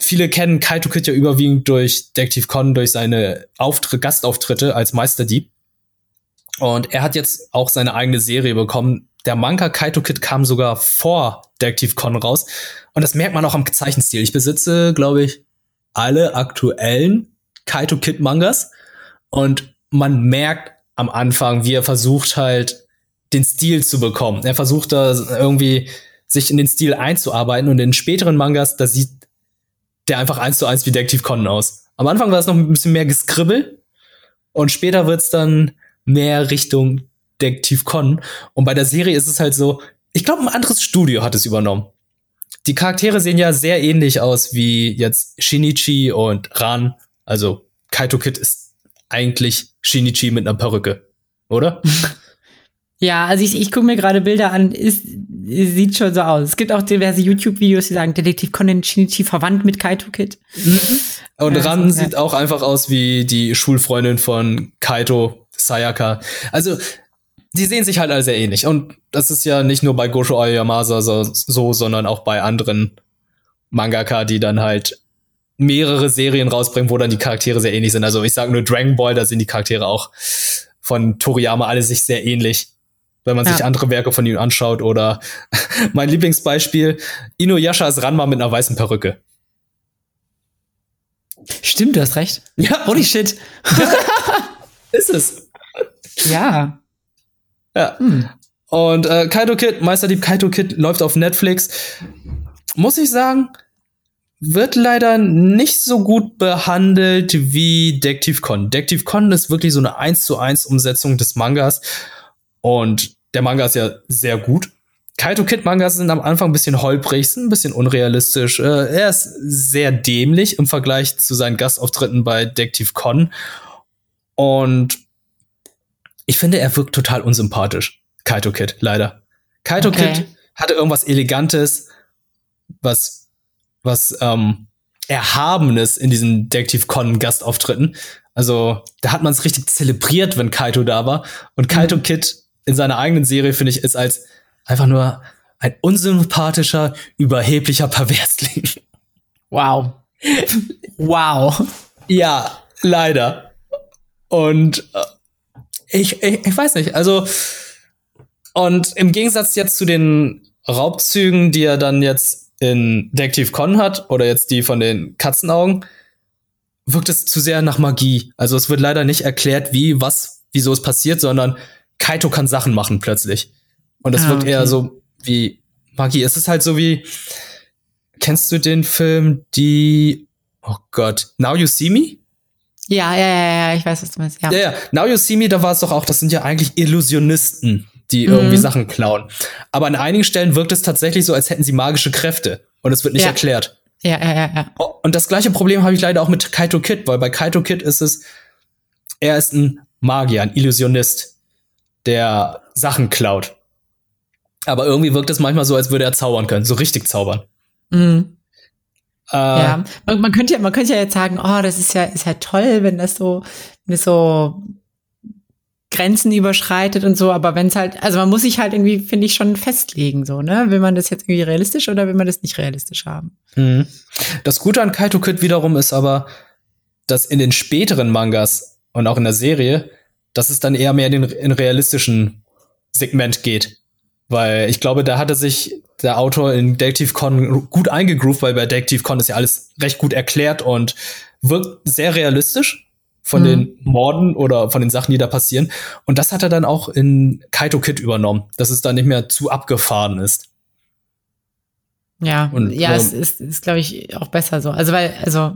Viele kennen Kaito Kid ja überwiegend durch Detective Conan, durch seine Auftritt, Gastauftritte als Meisterdieb. Und er hat jetzt auch seine eigene Serie bekommen. Der Manga Kaito Kid kam sogar vor Detective Conan raus. Und das merkt man auch am Zeichenstil. Ich besitze, glaube ich, alle aktuellen Kaito Kid Mangas und man merkt am Anfang, wie er versucht halt den Stil zu bekommen. Er versucht da irgendwie sich in den Stil einzuarbeiten und in späteren Mangas, da sieht der einfach eins zu eins wie Detective Conan aus. Am Anfang war es noch ein bisschen mehr Geskribbel und später wird's dann mehr Richtung Detective Conan und bei der Serie ist es halt so, ich glaube, ein anderes Studio hat es übernommen. Die Charaktere sehen ja sehr ähnlich aus wie jetzt Shinichi und Ran. Also Kaito Kid ist eigentlich Shinichi mit einer Perücke, oder? Ja, also ich, ich gucke mir gerade Bilder an, ist, sieht schon so aus. Es gibt auch diverse YouTube-Videos, die sagen, Detektiv Conan Shinichi verwandt mit Kaito Kid. Und Ja, Ran so, ja. sieht auch einfach aus wie die Schulfreundin von Kaito, Sayaka. Also, die sehen sich halt alle sehr ähnlich. Und das ist ja nicht nur bei Gosho Aoyamasa so, so, sondern auch bei anderen Mangaka, die dann halt mehrere Serien rausbringen, wo dann die Charaktere sehr ähnlich sind. Also ich sage nur Dragon Ball, da sind die Charaktere auch von Toriyama alle sich sehr ähnlich. Wenn man sich Ja. andere Werke von ihm anschaut oder mein Lieblingsbeispiel, Inuyasha ist Ranma mit einer weißen Perücke. Stimmt, du hast recht. Ja, Holy shit. ist es. Ja. Ja. Hm. Und äh, Kaito Kid, Meisterdieb Kaito Kid läuft auf Netflix. Muss ich sagen, wird leider nicht so gut behandelt wie Detective Con. Detective Con ist wirklich so eine 1 zu 1 Umsetzung des Mangas. Und der Manga ist ja sehr gut. Kaito Kid Mangas sind am Anfang ein bisschen holprig, sind ein bisschen unrealistisch. Äh, er ist sehr dämlich im Vergleich zu seinen Gastauftritten bei Detective Con. Und ich finde, er wirkt total unsympathisch. Kaito Kid, leider. Kaito Okay. Kid hatte irgendwas Elegantes, was, was ähm, Erhabenes in diesen Detective Con Gastauftritten. Also, da hat man es richtig zelebriert, wenn Kaito da war. Und Kaito Mhm. Kid in seiner eigenen Serie, finde ich, ist als einfach nur ein unsympathischer, überheblicher Perversling. Wow. wow. Ja, leider. Und äh, ich, ich, ich weiß nicht, also und im Gegensatz jetzt zu den Raubzügen, die er dann jetzt in Detective Con hat, oder jetzt die von den Katzenaugen, wirkt es zu sehr nach Magie. Also es wird leider nicht erklärt, wie, was, wieso es passiert, sondern Kaito kann Sachen machen plötzlich. Und es Ah, wirkt okay. eher so wie Magie. Es ist halt so wie, kennst du den Film, die, oh Gott, Now You See Me? Ja, ja, ja, ja, ich weiß, was du meinst. Ja. Ja, ja. Now You See Me, da war es doch auch, das sind ja eigentlich Illusionisten, die Mhm. irgendwie Sachen klauen. Aber an einigen Stellen wirkt es tatsächlich so, als hätten sie magische Kräfte. Und es wird nicht Ja. erklärt. Ja, ja, ja, ja. Oh, Und das gleiche Problem habe ich leider auch mit Kaito Kid, weil bei Kaito Kid ist es, er ist ein Magier, ein Illusionist, der Sachen klaut. Aber irgendwie wirkt es manchmal so, als würde er zaubern können, so richtig zaubern. Mhm. Äh, Ja, man, man könnte ja, man könnte ja jetzt sagen, oh, das ist ja, ist ja toll, wenn das so, wenn es so Grenzen überschreitet und so, aber wenn es halt, also man muss sich halt irgendwie, finde ich, schon festlegen, so, ne? Will man das jetzt irgendwie realistisch oder will man das nicht realistisch haben? Mhm. Das Gute an Kaito Kid wiederum ist aber, dass in den späteren Mangas und auch in der Serie, dass es dann eher mehr in den realistischen Segment geht. Weil ich glaube, da hatte sich der Autor in Detective Con gut eingegroovt, weil bei Detective Con ist ja alles recht gut erklärt und wirkt sehr realistisch von Mhm. den Morden oder von den Sachen, die da passieren. Und das hat er dann auch in Kaito Kid übernommen, dass es dann nicht mehr zu abgefahren ist. Ja, Und, ja, ähm, es ist, ist glaube ich, auch besser so. Also, weil, also,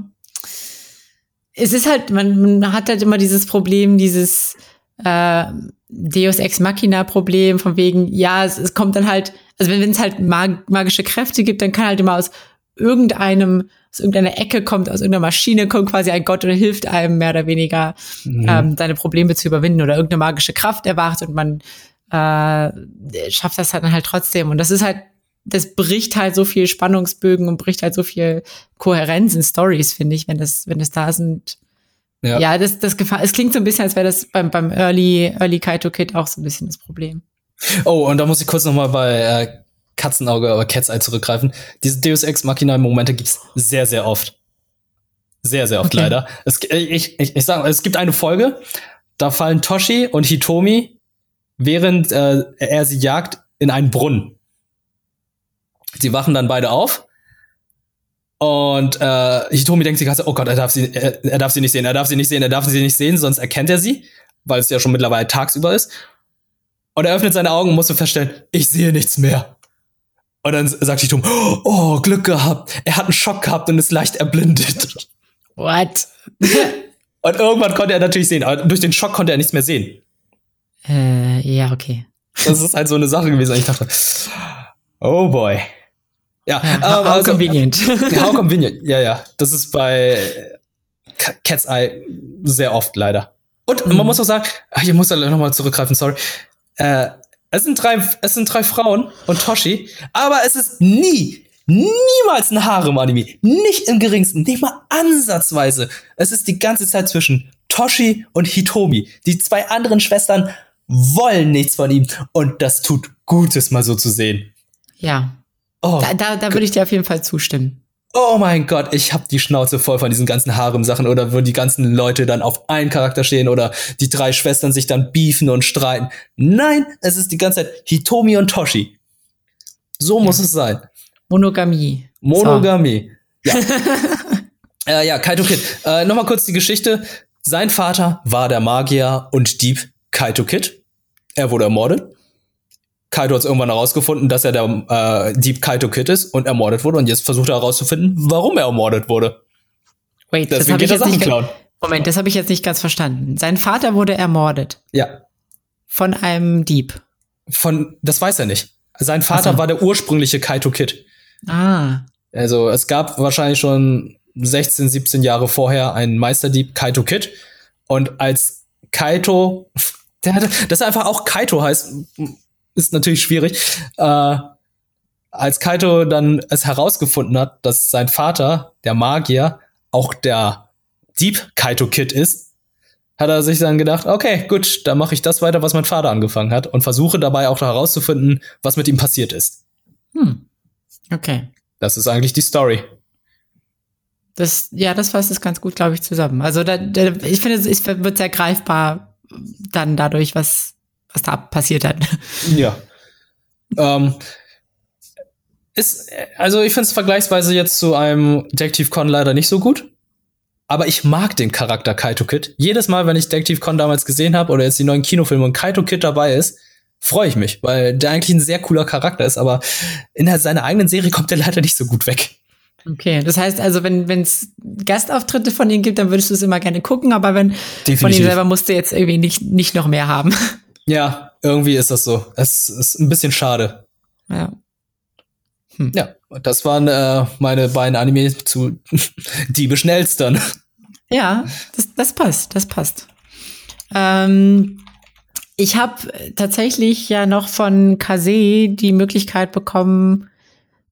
es ist halt, man, man hat halt immer dieses Problem, dieses äh, Deus Ex Machina Problem von wegen, ja, es, es kommt dann halt, also wenn es halt mag, magische Kräfte gibt, dann kann halt immer aus irgendeinem, aus irgendeiner Ecke kommt, aus irgendeiner Maschine kommt quasi ein Gott und hilft einem mehr oder weniger Mhm. ähm, seine Probleme zu überwinden oder irgendeine magische Kraft erwacht und man äh, schafft das dann halt trotzdem. Und das ist halt, das bricht halt so viel Spannungsbögen und bricht halt so viel Kohärenz in Stories, finde ich, wenn das, wenn das da sind. Ja. Ja, das, das Gefahr, es klingt so ein bisschen, als wäre das beim, beim Early, Early Kaito Kid auch so ein bisschen das Problem. Oh, und da muss ich kurz noch mal bei äh, Katzenauge oder Cat's Eye zurückgreifen. Diese Deus Ex Machina Momente gibt's sehr, sehr oft. Sehr, sehr oft Okay. leider. Es, ich, ich, ich sag, es gibt eine Folge, da fallen Toshi und Hitomi, während äh, er sie jagt, in einen Brunnen. Sie wachen dann beide auf. Und äh, Hitomi denkt sich ganz, oh Gott, er darf, sie, er, er darf sie nicht sehen, er darf sie nicht sehen, er darf sie nicht sehen, sonst erkennt er sie, weil es ja schon mittlerweile tagsüber ist. Und er öffnet seine Augen und muss so feststellen, ich sehe nichts mehr. Und dann sagt Hitomi, oh, Glück gehabt, er hat einen Schock gehabt und ist leicht erblindet. What? Und irgendwann konnte er natürlich sehen, aber durch den Schock konnte er nichts mehr sehen. äh, ja, okay. Das ist halt so eine Sache gewesen. Ich dachte, oh boy. Ja, Ja, how also, convenient. How convenient. Ja, ja. Das ist bei Cat's Eye sehr oft leider. Und Mhm. man muss auch sagen, ich muss da noch mal zurückgreifen, sorry. Äh, es sind drei, es sind drei Frauen und Toshi, aber es ist nie, niemals ein Harem-Anime. Nicht im geringsten, nicht mal ansatzweise. Es ist die ganze Zeit zwischen Toshi und Hitomi. Die zwei anderen Schwestern wollen nichts von ihm und das tut Gutes, mal so zu sehen. ja, Oh, da, da, da würde ich dir auf jeden Fall zustimmen. oh mein Gott, ich hab die Schnauze voll von diesen ganzen Harem-Sachen oder wo die ganzen Leute dann auf einen Charakter stehen oder die drei Schwestern sich dann beefen und streiten. Nein, es ist die ganze Zeit Hitomi und Toshi. So muss es sein. Monogamie. Monogamie. Ja. äh, ja, Kaito Kid. Äh, Nochmal kurz die Geschichte. Sein Vater war der Magier und Dieb Kaito Kid. Er wurde ermordet. Kaito hat es irgendwann herausgefunden, dass er der äh, Dieb Kaito Kid ist und ermordet wurde. Und jetzt versucht er herauszufinden, warum er ermordet wurde. Wait, das Deswegen habe ich geht er jetzt nicht. Klauen. Moment, das habe ich jetzt nicht ganz verstanden. Sein Vater wurde ermordet Ja, von einem Dieb. von, das weiß er nicht. Sein Vater so. war der ursprüngliche Kaito Kid. Ah, Also es gab wahrscheinlich schon 16, 17 Jahre vorher einen Meisterdieb, Kaito Kid. Und als Kaito, der hatte, dass er einfach auch Kaito heißt, ist natürlich schwierig. Äh, als Kaito dann es herausgefunden hat, dass sein Vater, der Magier, auch der Dieb Kaito Kid ist, hat er sich dann gedacht, okay, gut, dann mache ich das weiter, was mein Vater angefangen hat und versuche dabei auch herauszufinden, was mit ihm passiert ist. hm. Okay. Das ist eigentlich die Story. Das, ja, das fasst es ganz gut, glaube ich, zusammen. Also da, da, ich finde, es wird sehr greifbar dann dadurch, was, was da passiert hat. Ja. ähm, ist, also ich finde es vergleichsweise jetzt zu einem Detective Con leider nicht so gut. aber ich mag den Charakter Kaito Kid. Jedes Mal, wenn ich Detective Con damals gesehen habe oder jetzt die neuen Kinofilme und Kaito Kid dabei ist, freue ich mich, weil der eigentlich ein sehr cooler Charakter ist, aber in seiner eigenen Serie kommt er leider nicht so gut weg. Okay, das heißt also, wenn es Gastauftritte von ihm gibt, dann würdest du es immer gerne gucken, aber wenn Definitiv. von ihm selber musst du jetzt irgendwie nicht, nicht noch mehr haben. Ja, irgendwie ist das so. Es ist ein bisschen schade. Ja. Hm. Ja, das waren äh, meine beiden Anime zu die beschnellstern. Ja, das, das passt, das passt. Ähm, ich habe tatsächlich ja noch von Kase die Möglichkeit bekommen,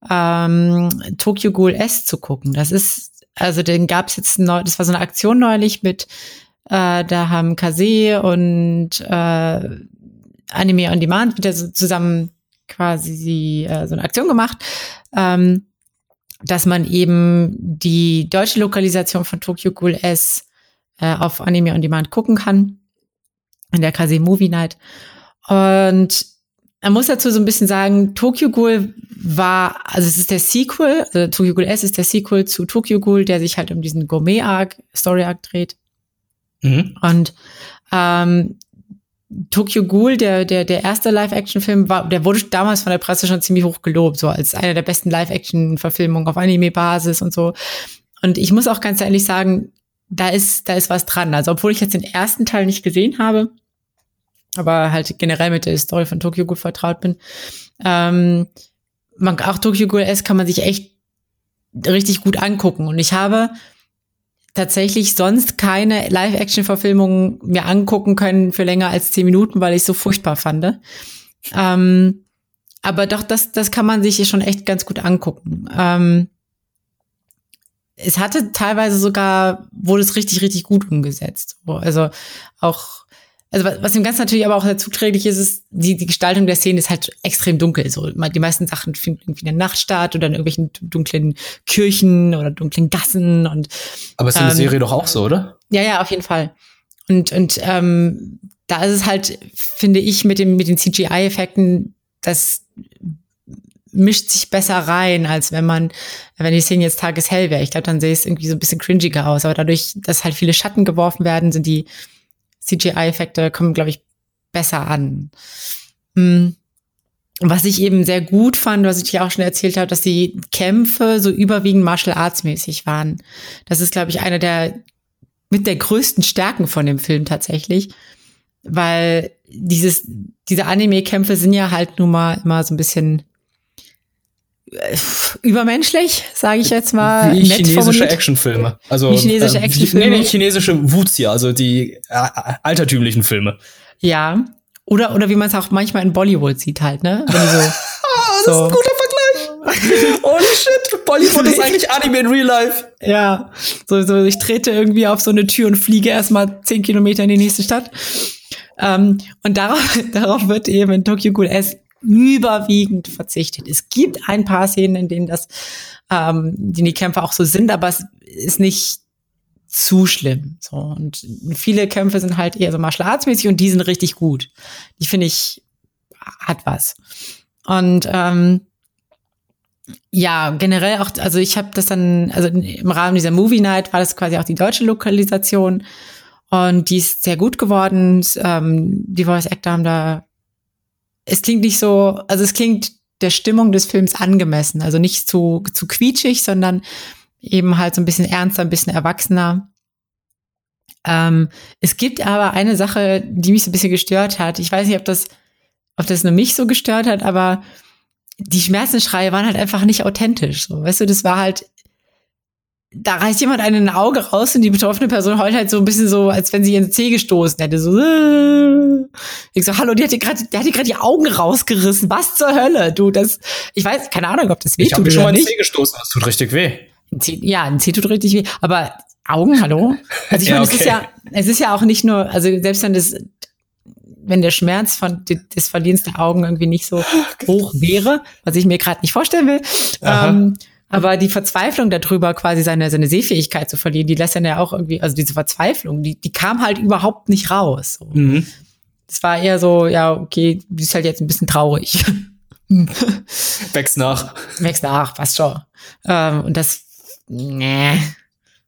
ähm, Tokyo Ghoul S zu gucken. Das ist, also den gab's jetzt neu, das war so eine Aktion neulich mit, äh, da haben Kase und äh, Anime on Demand wieder so zusammen quasi äh, so eine Aktion gemacht, ähm, dass man eben die deutsche Lokalisation von Tokyo Ghoul S äh, auf Anime on Demand gucken kann in der Kase Movie Night. Und man muss dazu so ein bisschen sagen, Tokyo Ghoul war, also es ist der Sequel, also Tokyo Ghoul S ist der Sequel zu Tokyo Ghoul, der sich halt um diesen Gourmet-Arc, Story-Arc dreht. Mhm. Und ähm, Tokyo Ghoul, der, der, der erste Live-Action-Film, war, der wurde damals von der Presse schon ziemlich hoch gelobt, so als einer der besten Live-Action-Verfilmungen auf Anime-Basis und so. Und ich muss auch ganz ehrlich sagen, da ist, da ist was dran. Also, obwohl ich jetzt den ersten Teil nicht gesehen habe, aber halt generell mit der Story von Tokyo Ghoul vertraut bin, ähm, man, auch Tokyo Ghoul S kann man sich echt richtig gut angucken. Und ich habe tatsächlich sonst keine Live-Action-Verfilmungen mir angucken können für länger als zehn Minuten, weil ich so furchtbar fand. Ähm, aber doch, das, das kann man sich schon echt ganz gut angucken. Ähm, es hatte teilweise sogar, wurde es richtig, richtig gut umgesetzt. Also auch also was dem Ganzen natürlich aber auch zuträglich ist, ist, die, die Gestaltung der Szene ist halt extrem dunkel. So, die meisten Sachen finden irgendwie in der Nacht statt oder in irgendwelchen dunklen Kirchen oder dunklen Gassen und. Aber ist in der ähm, Serie doch auch so, oder? Ja, ja, auf jeden Fall. Und, und ähm, da ist es halt, finde ich, mit, dem, mit den CGI-Effekten, das mischt sich besser rein, als wenn man, wenn die Szene jetzt tageshell wäre. Ich glaube, dann sehe es irgendwie so ein bisschen cringiger aus. Aber dadurch, dass halt viele Schatten geworfen werden, sind die CGI-Effekte kommen, glaube ich, besser an. Mhm. Was ich eben sehr gut fand, was ich dir auch schon erzählt habe, dass die Kämpfe so überwiegend Martial Arts mäßig waren. Das ist, glaube ich, einer der mit der größten Stärken von dem Film tatsächlich, weil dieses diese Anime-Kämpfe sind ja halt nun mal immer so ein bisschen übermenschlich, sage ich jetzt mal. Wie chinesische Actionfilme. Also Wie chinesische äh, Actionfilme. Nee, nee, chinesische Wuxia, also die äh, altertümlichen Filme. Ja. Oder, oder wie man es auch manchmal in Bollywood sieht halt, ne? So, das so. ist ein guter Vergleich. oh shit, Bollywood ist eigentlich Anime in Real Life. Ja. So, so, ich trete irgendwie auf so eine Tür und fliege erstmal zehn Kilometer in die nächste Stadt. Ähm, und darauf, darauf wird eben in Tokyo Ghoul S überwiegend verzichtet. Es gibt ein paar Szenen, in denen das, ähm, die, die Kämpfe auch so sind, aber es ist nicht zu schlimm. So und viele Kämpfe sind halt eher so Martial Arts und die sind richtig gut. Die finde ich hat was. Und ähm, ja, generell auch, also ich habe das dann, also im Rahmen dieser Movie Night war das quasi auch die deutsche Lokalisation und die ist sehr gut geworden. Ähm, die Voice Actor haben da es klingt nicht so, also es klingt der Stimmung des Films angemessen, also nicht zu, zu quietschig, sondern eben halt so ein bisschen ernster, ein bisschen erwachsener. Ähm, es gibt aber eine Sache, die mich so ein bisschen gestört hat. Ich weiß nicht, ob das, ob das nur mich so gestört hat, aber die Schmerzensschreie waren halt einfach nicht authentisch. So, weißt du, das war halt da reißt jemand einen Auge raus und die betroffene Person heult halt so ein bisschen so, als wenn sie ihren Zeh gestoßen hätte. So, äh. ich so, hallo, die hat dir gerade, der hat dir gerade die Augen rausgerissen. Was zur Hölle, du? Das, ich weiß, keine Ahnung, ob das weh ich tut Ich habe schon mal einen Zeh gestoßen, das tut richtig weh. Ja, ein Zeh tut richtig weh. Aber Augen, hallo? Also ich ja, meine, okay. es ist ja, es ist ja auch nicht nur, also selbst wenn das, wenn der Schmerz von des Verlierens der Augen irgendwie nicht so hoch wäre, was ich mir gerade nicht vorstellen will, ähm, aber die Verzweiflung darüber, quasi seine, seine Sehfähigkeit zu verlieren, die lässt dann ja auch irgendwie, also diese Verzweiflung, die, die kam halt überhaupt nicht raus. So. Mhm. Das war eher so, ja, okay, du bist halt jetzt ein bisschen traurig. Wächst nach. Wächst nach, passt schon. Ähm, und das, nee,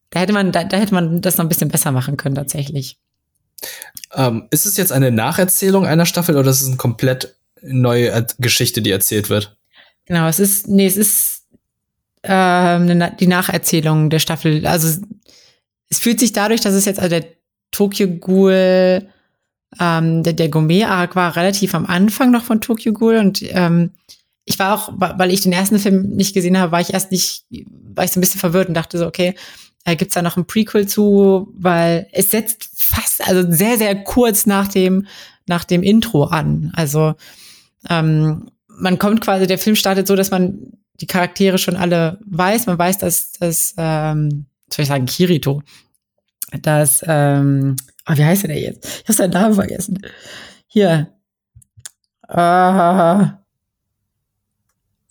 Da hätte man, da, da hätte man das noch ein bisschen besser machen können, tatsächlich. Ähm, ist es jetzt eine Nacherzählung einer Staffel oder ist es eine komplett neue Geschichte, die erzählt wird? Genau, es ist, nee, es ist äh, die Nacherzählung der Staffel. Also es fühlt sich dadurch, dass es jetzt also der Tokyo Ghoul, ähm, der, der Gourmet-Arc war relativ am Anfang noch von Tokyo Ghoul und ähm, ich war auch, weil ich den ersten Film nicht gesehen habe, war ich erst nicht, war ich so ein bisschen verwirrt und dachte so, okay, äh, gibt's da noch ein Prequel zu, weil es setzt fast, also sehr, sehr kurz nach dem, nach dem Intro an. Also ähm, man kommt quasi, der Film startet so, dass man die Charaktere schon alle weiß. Man weiß, dass, dass ähm, soll ich sagen, Kirito, dass, ähm, oh, wie heißt er denn jetzt? Ich habe seinen Namen vergessen. Hier. Uh,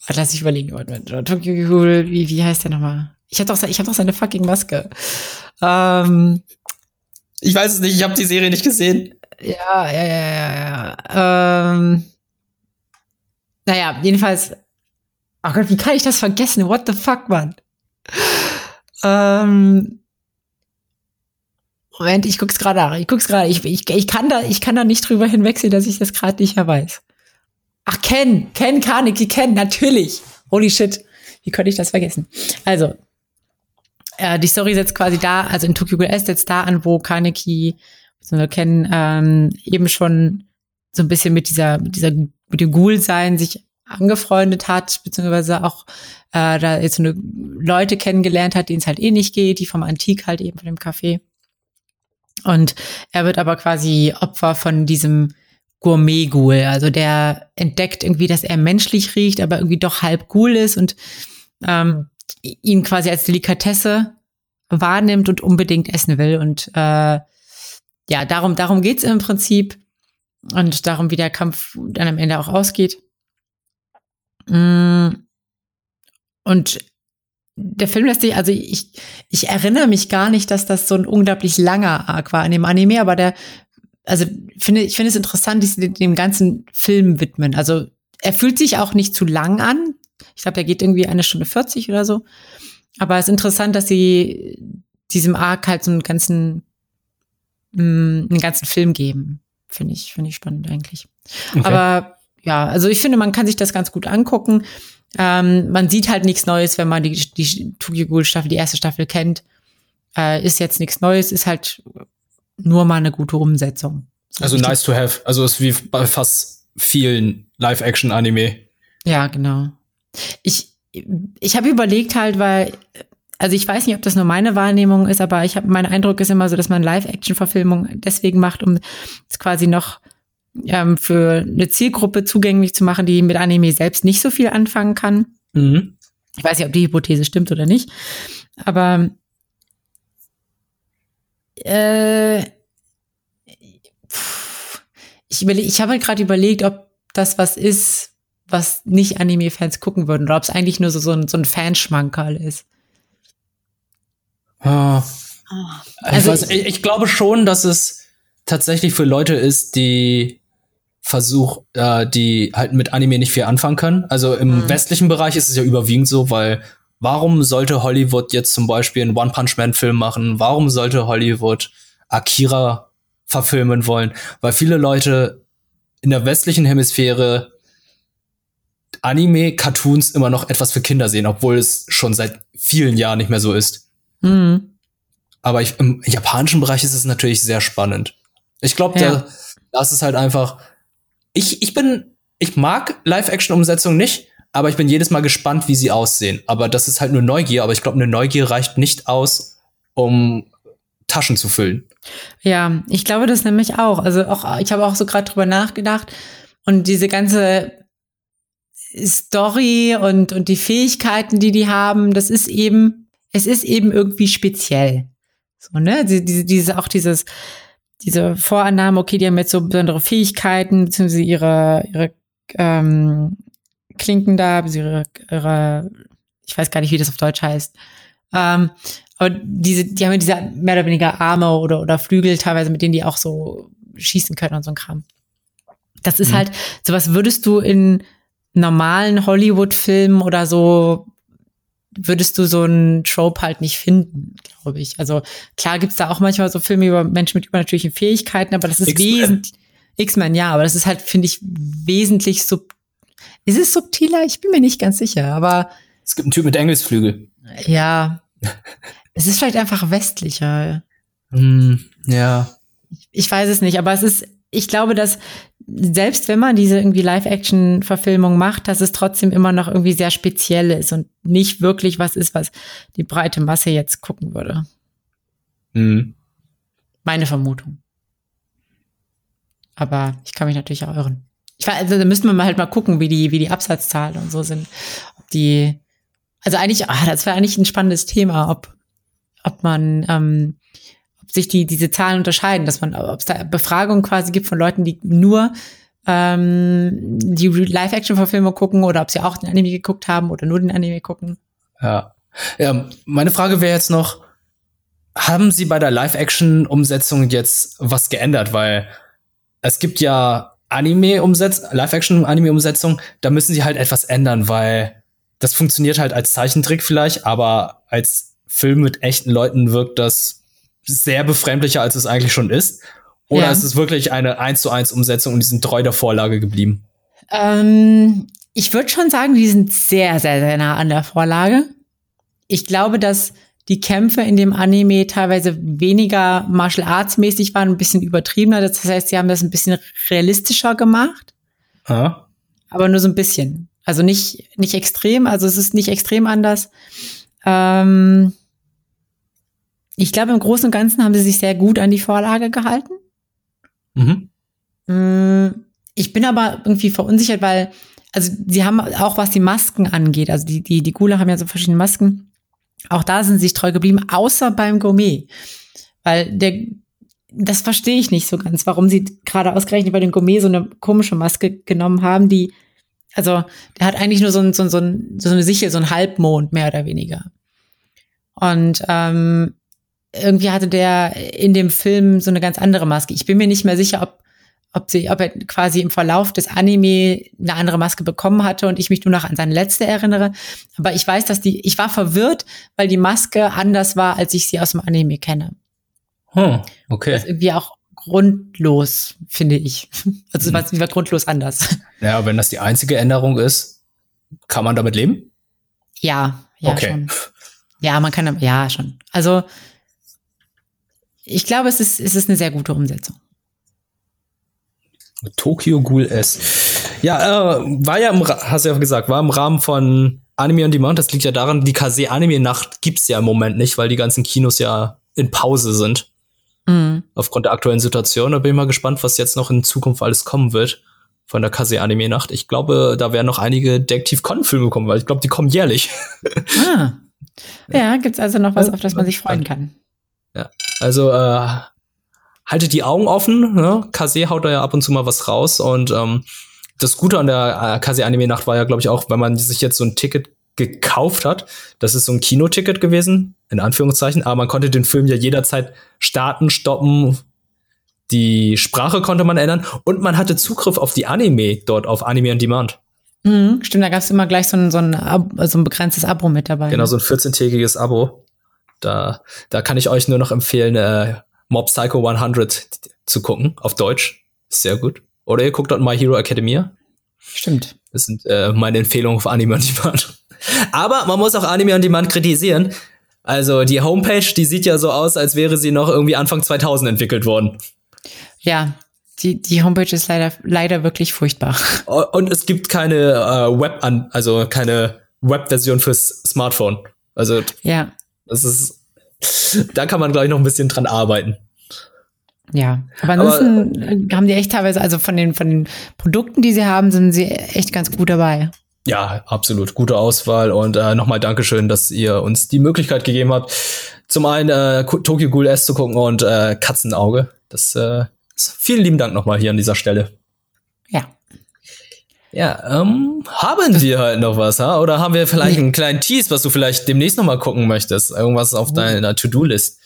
lass ich überlegen. Tokyo Ghoul, wie, wie heißt der nochmal? Ich habe doch, ich hab doch seine fucking Maske. Ähm, ich weiß es nicht, ich habe die Serie nicht gesehen. Ja, ja, ja, ja, ja. Ähm, naja, jedenfalls. Ach Gott, wie kann ich das vergessen? What the fuck, Mann? Ähm, Moment, ich guck's gerade nach. Ich guck's gerade. Ich, ich, ich, kann da, ich kann da nicht drüber hinwechseln, dass ich das gerade nicht mehr weiß. Ach, Ken, Ken Carnegie, Ken, natürlich. Holy shit. Wie konnte ich das vergessen? Also, äh, die Story setzt quasi da, also in Tokyo Ghoul S setzt da an, wo Kaneki, so Ken, ähm, eben schon so ein bisschen mit dieser, mit dieser, mit dem Ghoul-Sein sich angefreundet hat, beziehungsweise auch äh, da jetzt so eine Leute kennengelernt hat, denen es halt eh nicht geht, die vom Antik halt eben von dem Café. Und er wird aber quasi Opfer von diesem Gourmet-Ghoul. Also der entdeckt irgendwie, dass er menschlich riecht, aber irgendwie doch halb Ghoul ist und ähm, ihn quasi als Delikatesse wahrnimmt und unbedingt essen will. Und äh, ja, darum, darum geht's im Prinzip. Und darum, wie der Kampf dann am Ende auch ausgeht. Mm. Und der Film lässt sich, also ich, ich erinnere mich gar nicht, dass das so ein unglaublich langer Arc war in dem Anime, aber der, also finde, ich finde es interessant, dass sie dem ganzen Film widmen. Also er fühlt sich auch nicht zu lang an. Ich glaube, der geht irgendwie eine Stunde 40 oder so. Aber es ist interessant, dass sie diesem Arc halt so einen ganzen, mh, mm, einen ganzen Film geben. Finde ich, finde ich spannend eigentlich. Okay. Aber ja, also ich finde, man kann sich das ganz gut angucken. Ähm, man sieht halt nichts Neues, wenn man die, die Tokyo Ghoul Staffel, die erste Staffel kennt. Äh, ist jetzt nichts Neues, ist halt nur mal eine gute Umsetzung. So also nice to have. Also ist wie bei fast vielen Live-Action-Anime. Ja, genau. Ich, ich habe überlegt halt, weil, also ich weiß nicht, ob das nur meine Wahrnehmung ist, aber ich habe, mein Eindruck ist immer so, dass man Live-Action-Verfilmung deswegen macht, um es quasi noch ähm, für eine Zielgruppe zugänglich zu machen, die mit Anime selbst nicht so viel anfangen kann. Mhm. Ich weiß nicht, ob die Hypothese stimmt oder nicht, aber äh, ich, überleg, ich habe halt gerade überlegt, ob das was ist, was nicht Anime-Fans gucken würden, oder ob es eigentlich nur so, so ein, so ein Fanschmankerl ist. Oh. Also ich, ich, ich glaube schon, dass es tatsächlich für Leute ist, die Versuch, äh, die halt mit Anime nicht viel anfangen können. Also im mhm. westlichen Bereich ist es ja überwiegend so, weil warum sollte Hollywood jetzt zum Beispiel einen One Punch Man Film machen? Warum sollte Hollywood Akira verfilmen wollen? Weil viele Leute in der westlichen Hemisphäre Anime, Cartoons immer noch etwas für Kinder sehen, obwohl es schon seit vielen Jahren nicht mehr so ist. Mhm. Aber ich, im japanischen Bereich ist es natürlich sehr spannend. Ich glaube, ja. da, da ist es halt einfach, ich, ich bin, ich mag Live-Action-Umsetzungen nicht, aber ich bin jedes Mal gespannt, wie sie aussehen. Aber das ist halt nur Neugier, aber ich glaube, eine Neugier reicht nicht aus, um Taschen zu füllen. Ja, ich glaube das nämlich auch. Also auch, ich habe auch so gerade drüber nachgedacht und diese ganze Story und, und die Fähigkeiten, die die haben, das ist eben, es ist eben irgendwie speziell. So, ne? Diese, diese, auch dieses, diese Vorannahme, okay, die haben jetzt so besondere Fähigkeiten, beziehungsweise ihre, ihre ähm, Klinken da, ihre, ihre, ich weiß gar nicht, wie das auf Deutsch heißt. Ähm, aber diese, die haben ja diese mehr oder weniger Arme oder, oder Flügel teilweise, mit denen die auch so schießen können und so ein Kram. Das ist mhm. halt, sowas würdest du in normalen Hollywood-Filmen oder so würdest du so einen Trope halt nicht finden, glaube ich. Also klar gibt's da auch manchmal so Filme über Menschen mit übernatürlichen Fähigkeiten, aber das ist wesentlich. X-Men, ja, aber das ist halt, finde ich, wesentlich sub. Ist es subtiler? Ich bin mir nicht ganz sicher, aber. Es gibt einen Typ mit Engelsflügel. Ja. es ist vielleicht einfach westlicher. Mm, ja. Ich weiß es nicht, aber es ist, ich glaube, dass selbst wenn man diese irgendwie Live-Action-Verfilmung macht, dass es trotzdem immer noch irgendwie sehr speziell ist und nicht wirklich was ist, was die breite Masse jetzt gucken würde. Mhm. Meine Vermutung. Aber ich kann mich natürlich auch irren. Ich also da müssten wir mal halt mal gucken, wie die, wie die Absatzzahlen und so sind. Ob die, also eigentlich, ah, das wäre eigentlich ein spannendes Thema, ob, ob man, ähm, sich die, diese Zahlen unterscheiden, dass man, ob es da Befragungen quasi gibt von Leuten, die nur ähm, die Live-Action-Verfilmung gucken oder ob sie auch den Anime geguckt haben oder nur den Anime gucken. Ja. Ja, meine Frage wäre jetzt noch, haben Sie bei der Live-Action-Umsetzung jetzt was geändert? Weil es gibt ja Anime-Umsetzung, Live-Action-Anime-Umsetzung, da müssen sie halt etwas ändern, weil das funktioniert halt als Zeichentrick vielleicht, aber als Film mit echten Leuten wirkt das sehr befremdlicher, als es eigentlich schon ist. Oder ja. ist es wirklich eine 1 zu 1 Umsetzung und die sind treu der Vorlage geblieben? Ähm, ich würde schon sagen, die sind sehr, sehr, sehr nah an der Vorlage. Ich glaube, dass die Kämpfe in dem Anime teilweise weniger Martial Arts mäßig waren, ein bisschen übertriebener. Das heißt, sie haben das ein bisschen realistischer gemacht. Ja. Aber nur so ein bisschen. Also nicht, nicht extrem, also es ist nicht extrem anders. Ähm ich glaube, im Großen und Ganzen haben sie sich sehr gut an die Vorlage gehalten. Mhm. Mm, ich bin aber irgendwie verunsichert, weil, also sie haben auch, was die Masken angeht, also die, die, die Gule haben ja so verschiedene Masken auch da sind sie sich treu geblieben, außer beim Gourmet. Weil der, das verstehe ich nicht so ganz, warum sie gerade ausgerechnet bei dem Gourmet so eine komische Maske genommen haben, die, also, der hat eigentlich nur so, ein, so, ein, so, ein, so eine Sichel, so ein Halbmond, mehr oder weniger. Und ähm, irgendwie hatte der in dem Film so eine ganz andere Maske. Ich bin mir nicht mehr sicher, ob ob, sie, ob er quasi im Verlauf des Anime eine andere Maske bekommen hatte und ich mich nur noch an seine letzte erinnere. Aber ich weiß, dass die, ich war verwirrt, weil die Maske anders war, als ich sie aus dem Anime kenne. Hm, okay. Das ist irgendwie auch grundlos, finde ich. Also es hm. war grundlos anders. Ja, wenn das die einzige Änderung ist, kann man damit leben? Ja, ja okay. schon. Ja, man kann, ja schon. Also ich glaube, es ist, es ist eine sehr gute Umsetzung. Tokyo Ghoul S. Ja, äh, war ja im, hast du ja gesagt, war im Rahmen von Anime on Demand. Das liegt ja daran, die Kase Anime Nacht gibt's ja im Moment nicht, weil die ganzen Kinos ja in Pause sind. Mhm. Aufgrund der aktuellen Situation. Da bin ich mal gespannt, was jetzt noch in Zukunft alles kommen wird von der Kase Anime Nacht. Ich glaube, da werden noch einige Detective Con Filme kommen, weil ich glaube, die kommen jährlich. Ah. Ja, gibt's also noch was, auf das man sich freuen kann. Ja, also äh, haltet die Augen offen. Ne? Kase haut da ja ab und zu mal was raus. Und ähm, das Gute an der äh, Kase Anime Nacht war ja, glaube ich, auch, wenn man sich jetzt so ein Ticket gekauft hat. Das ist so ein Kinoticket gewesen, in Anführungszeichen. Aber man konnte den Film ja jederzeit starten, stoppen. Die Sprache konnte man ändern und man hatte Zugriff auf die Anime dort auf Anime on Demand. Mhm, stimmt, da gab es immer gleich so ein, so, ein so ein begrenztes Abo mit dabei. Genau, ne? so ein 14-tägiges Abo. Da, da kann ich euch nur noch empfehlen, äh, Mob Psycho 100 zu gucken, auf Deutsch. Sehr gut. Oder ihr guckt dort My Hero Academia. Stimmt. Das sind äh, meine Empfehlungen für Anime on Demand. Aber man muss auch Anime on Demand kritisieren. Also die Homepage, die sieht ja so aus, als wäre sie noch irgendwie Anfang 2000 entwickelt worden. Ja, die, die Homepage ist leider, leider wirklich furchtbar. Und es gibt keine äh, Web an, also keine Web-Version fürs Smartphone. Also ja. Das ist da kann man, glaube ich, noch ein bisschen dran arbeiten. Ja, aber ansonsten aber, haben die echt teilweise, also von den, von den Produkten, die sie haben, sind sie echt ganz gut dabei. Ja, absolut. Gute Auswahl und äh, nochmal Dankeschön, dass ihr uns die Möglichkeit gegeben habt, zum einen äh, Tokyo Ghoul S zu gucken und äh, Katzenauge. Das äh, vielen lieben Dank nochmal hier an dieser Stelle. Ja. Ja, ähm, haben wir halt noch was, ha? Oder haben wir vielleicht einen kleinen Tease, was du vielleicht demnächst noch mal gucken möchtest? Irgendwas auf oh. deiner To-Do-List?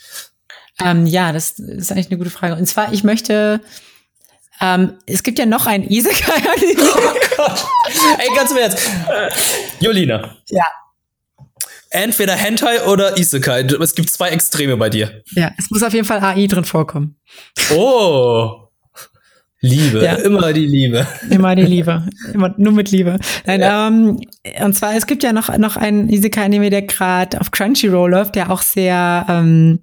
Ähm, ja, das ist eigentlich eine gute Frage. Und zwar, ich möchte, ähm, es gibt ja noch ein Isekai. oh Gott. Ey, ganz im Ernst. Jolina. Ja. entweder Hentai oder Isekai. Es gibt zwei Extreme bei dir. Ja, es muss auf jeden Fall AI drin vorkommen. Oh. Liebe, ja. immer die Liebe. Immer die Liebe. Immer nur mit Liebe. Nein, ja. ähm, und zwar, es gibt ja noch, noch einen Isekai-Anime, der gerade auf Crunchyroll läuft, der auch sehr, ähm,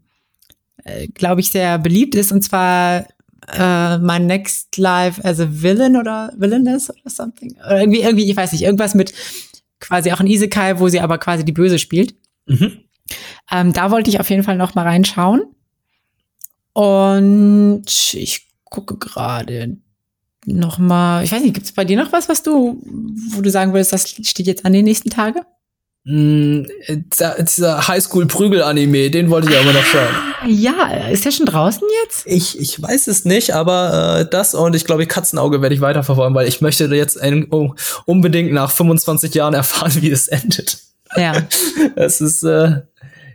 äh, glaube ich, sehr beliebt ist. Und zwar äh, My Next Life as a Villain oder Villainess oder something. Oder irgendwie, irgendwie, ich weiß nicht, irgendwas mit quasi auch ein Isekai, wo sie aber quasi die Böse spielt. Mhm. Ähm, da wollte ich auf jeden Fall noch mal reinschauen. Und ich gucke gerade noch mal, ich weiß nicht, gibt es bei dir noch was, was du, wo du sagen würdest, das steht jetzt an den nächsten Tage? Mm, dieser Highschool-Prügel-Anime, den wollte ich aber noch schauen. Ja, ist der schon draußen jetzt? Ich, ich weiß es nicht, aber äh, das und ich glaube, Katzenauge werde ich weiterverfolgen, weil ich möchte jetzt ein, oh, unbedingt nach 25 Jahren erfahren, wie es endet. Ja. Es ist, äh,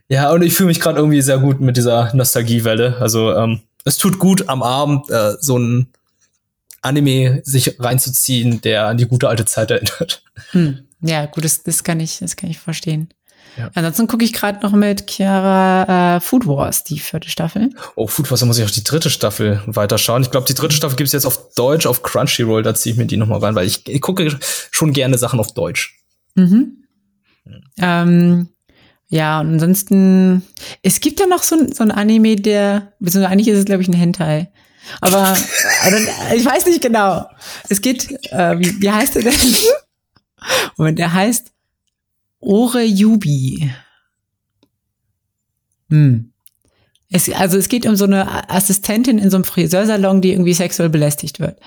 ja, und ich fühle mich gerade irgendwie sehr gut mit dieser Nostalgiewelle. Also, ähm, es tut gut am Abend, äh, so ein Anime sich reinzuziehen, der an die gute alte Zeit erinnert. Hm. Ja, gut, das, das kann ich, das kann ich verstehen. Ja. Ansonsten gucke ich gerade noch mit Chiara äh, Food Wars, die vierte Staffel. Oh, Food Wars, da muss ich auch die dritte Staffel weiterschauen. Ich glaube, die dritte Staffel gibt es jetzt auf Deutsch, auf Crunchyroll, da ziehe ich mir die nochmal rein, weil ich, ich gucke schon gerne Sachen auf Deutsch. Mhm. Mhm. Ähm, ja, und ansonsten, es gibt ja noch so, so ein Anime, der, beziehungsweise eigentlich ist es, glaube ich, ein Hentai. Aber ich weiß nicht genau. Es geht, äh, wie, wie heißt der denn? Und der heißt Ore Yubi. Hm. Es, also es geht um so eine Assistentin in so einem Friseursalon, die irgendwie sexuell belästigt wird.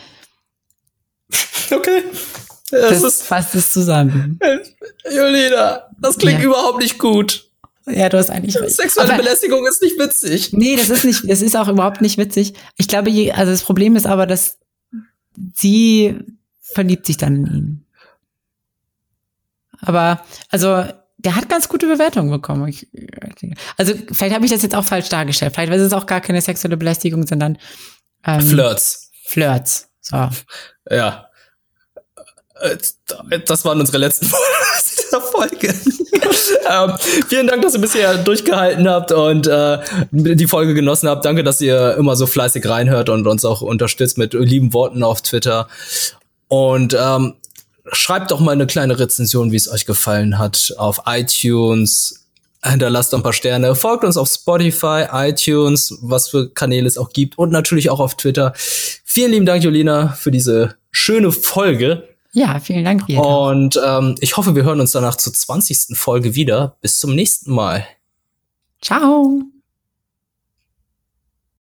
Okay. Das, das fasst es zusammen. Julina, das klingt ja. überhaupt nicht gut. Ja, du hast eigentlich recht. Sexuelle aber, Belästigung ist nicht witzig. Nee, das ist nicht, das ist auch überhaupt nicht witzig. Ich glaube, je, also das Problem ist aber, dass sie verliebt sich dann in ihn. Aber, also, der hat ganz gute Bewertungen bekommen. Ich, also, vielleicht habe ich das jetzt auch falsch dargestellt. Vielleicht ist es auch gar keine sexuelle Belästigung, sondern ähm, Flirts. Flirts. So. Ja. Äh, das waren unsere letzten Folge. ähm, vielen Dank, dass ihr bisher durchgehalten habt und äh, die Folge genossen habt. Danke, dass ihr immer so fleißig reinhört und uns auch unterstützt mit lieben Worten auf Twitter. Und ähm, schreibt doch mal eine kleine Rezension, wie es euch gefallen hat, auf iTunes. Hinterlasst ein paar Sterne. Folgt uns auf Spotify, iTunes, was für Kanäle es auch gibt und natürlich auch auf Twitter. Vielen lieben Dank, Jolina, für diese schöne Folge. Ja, vielen Dank. Peter. Und ähm, ich hoffe, wir hören uns danach zur 20. Folge wieder. Bis zum nächsten Mal. Ciao.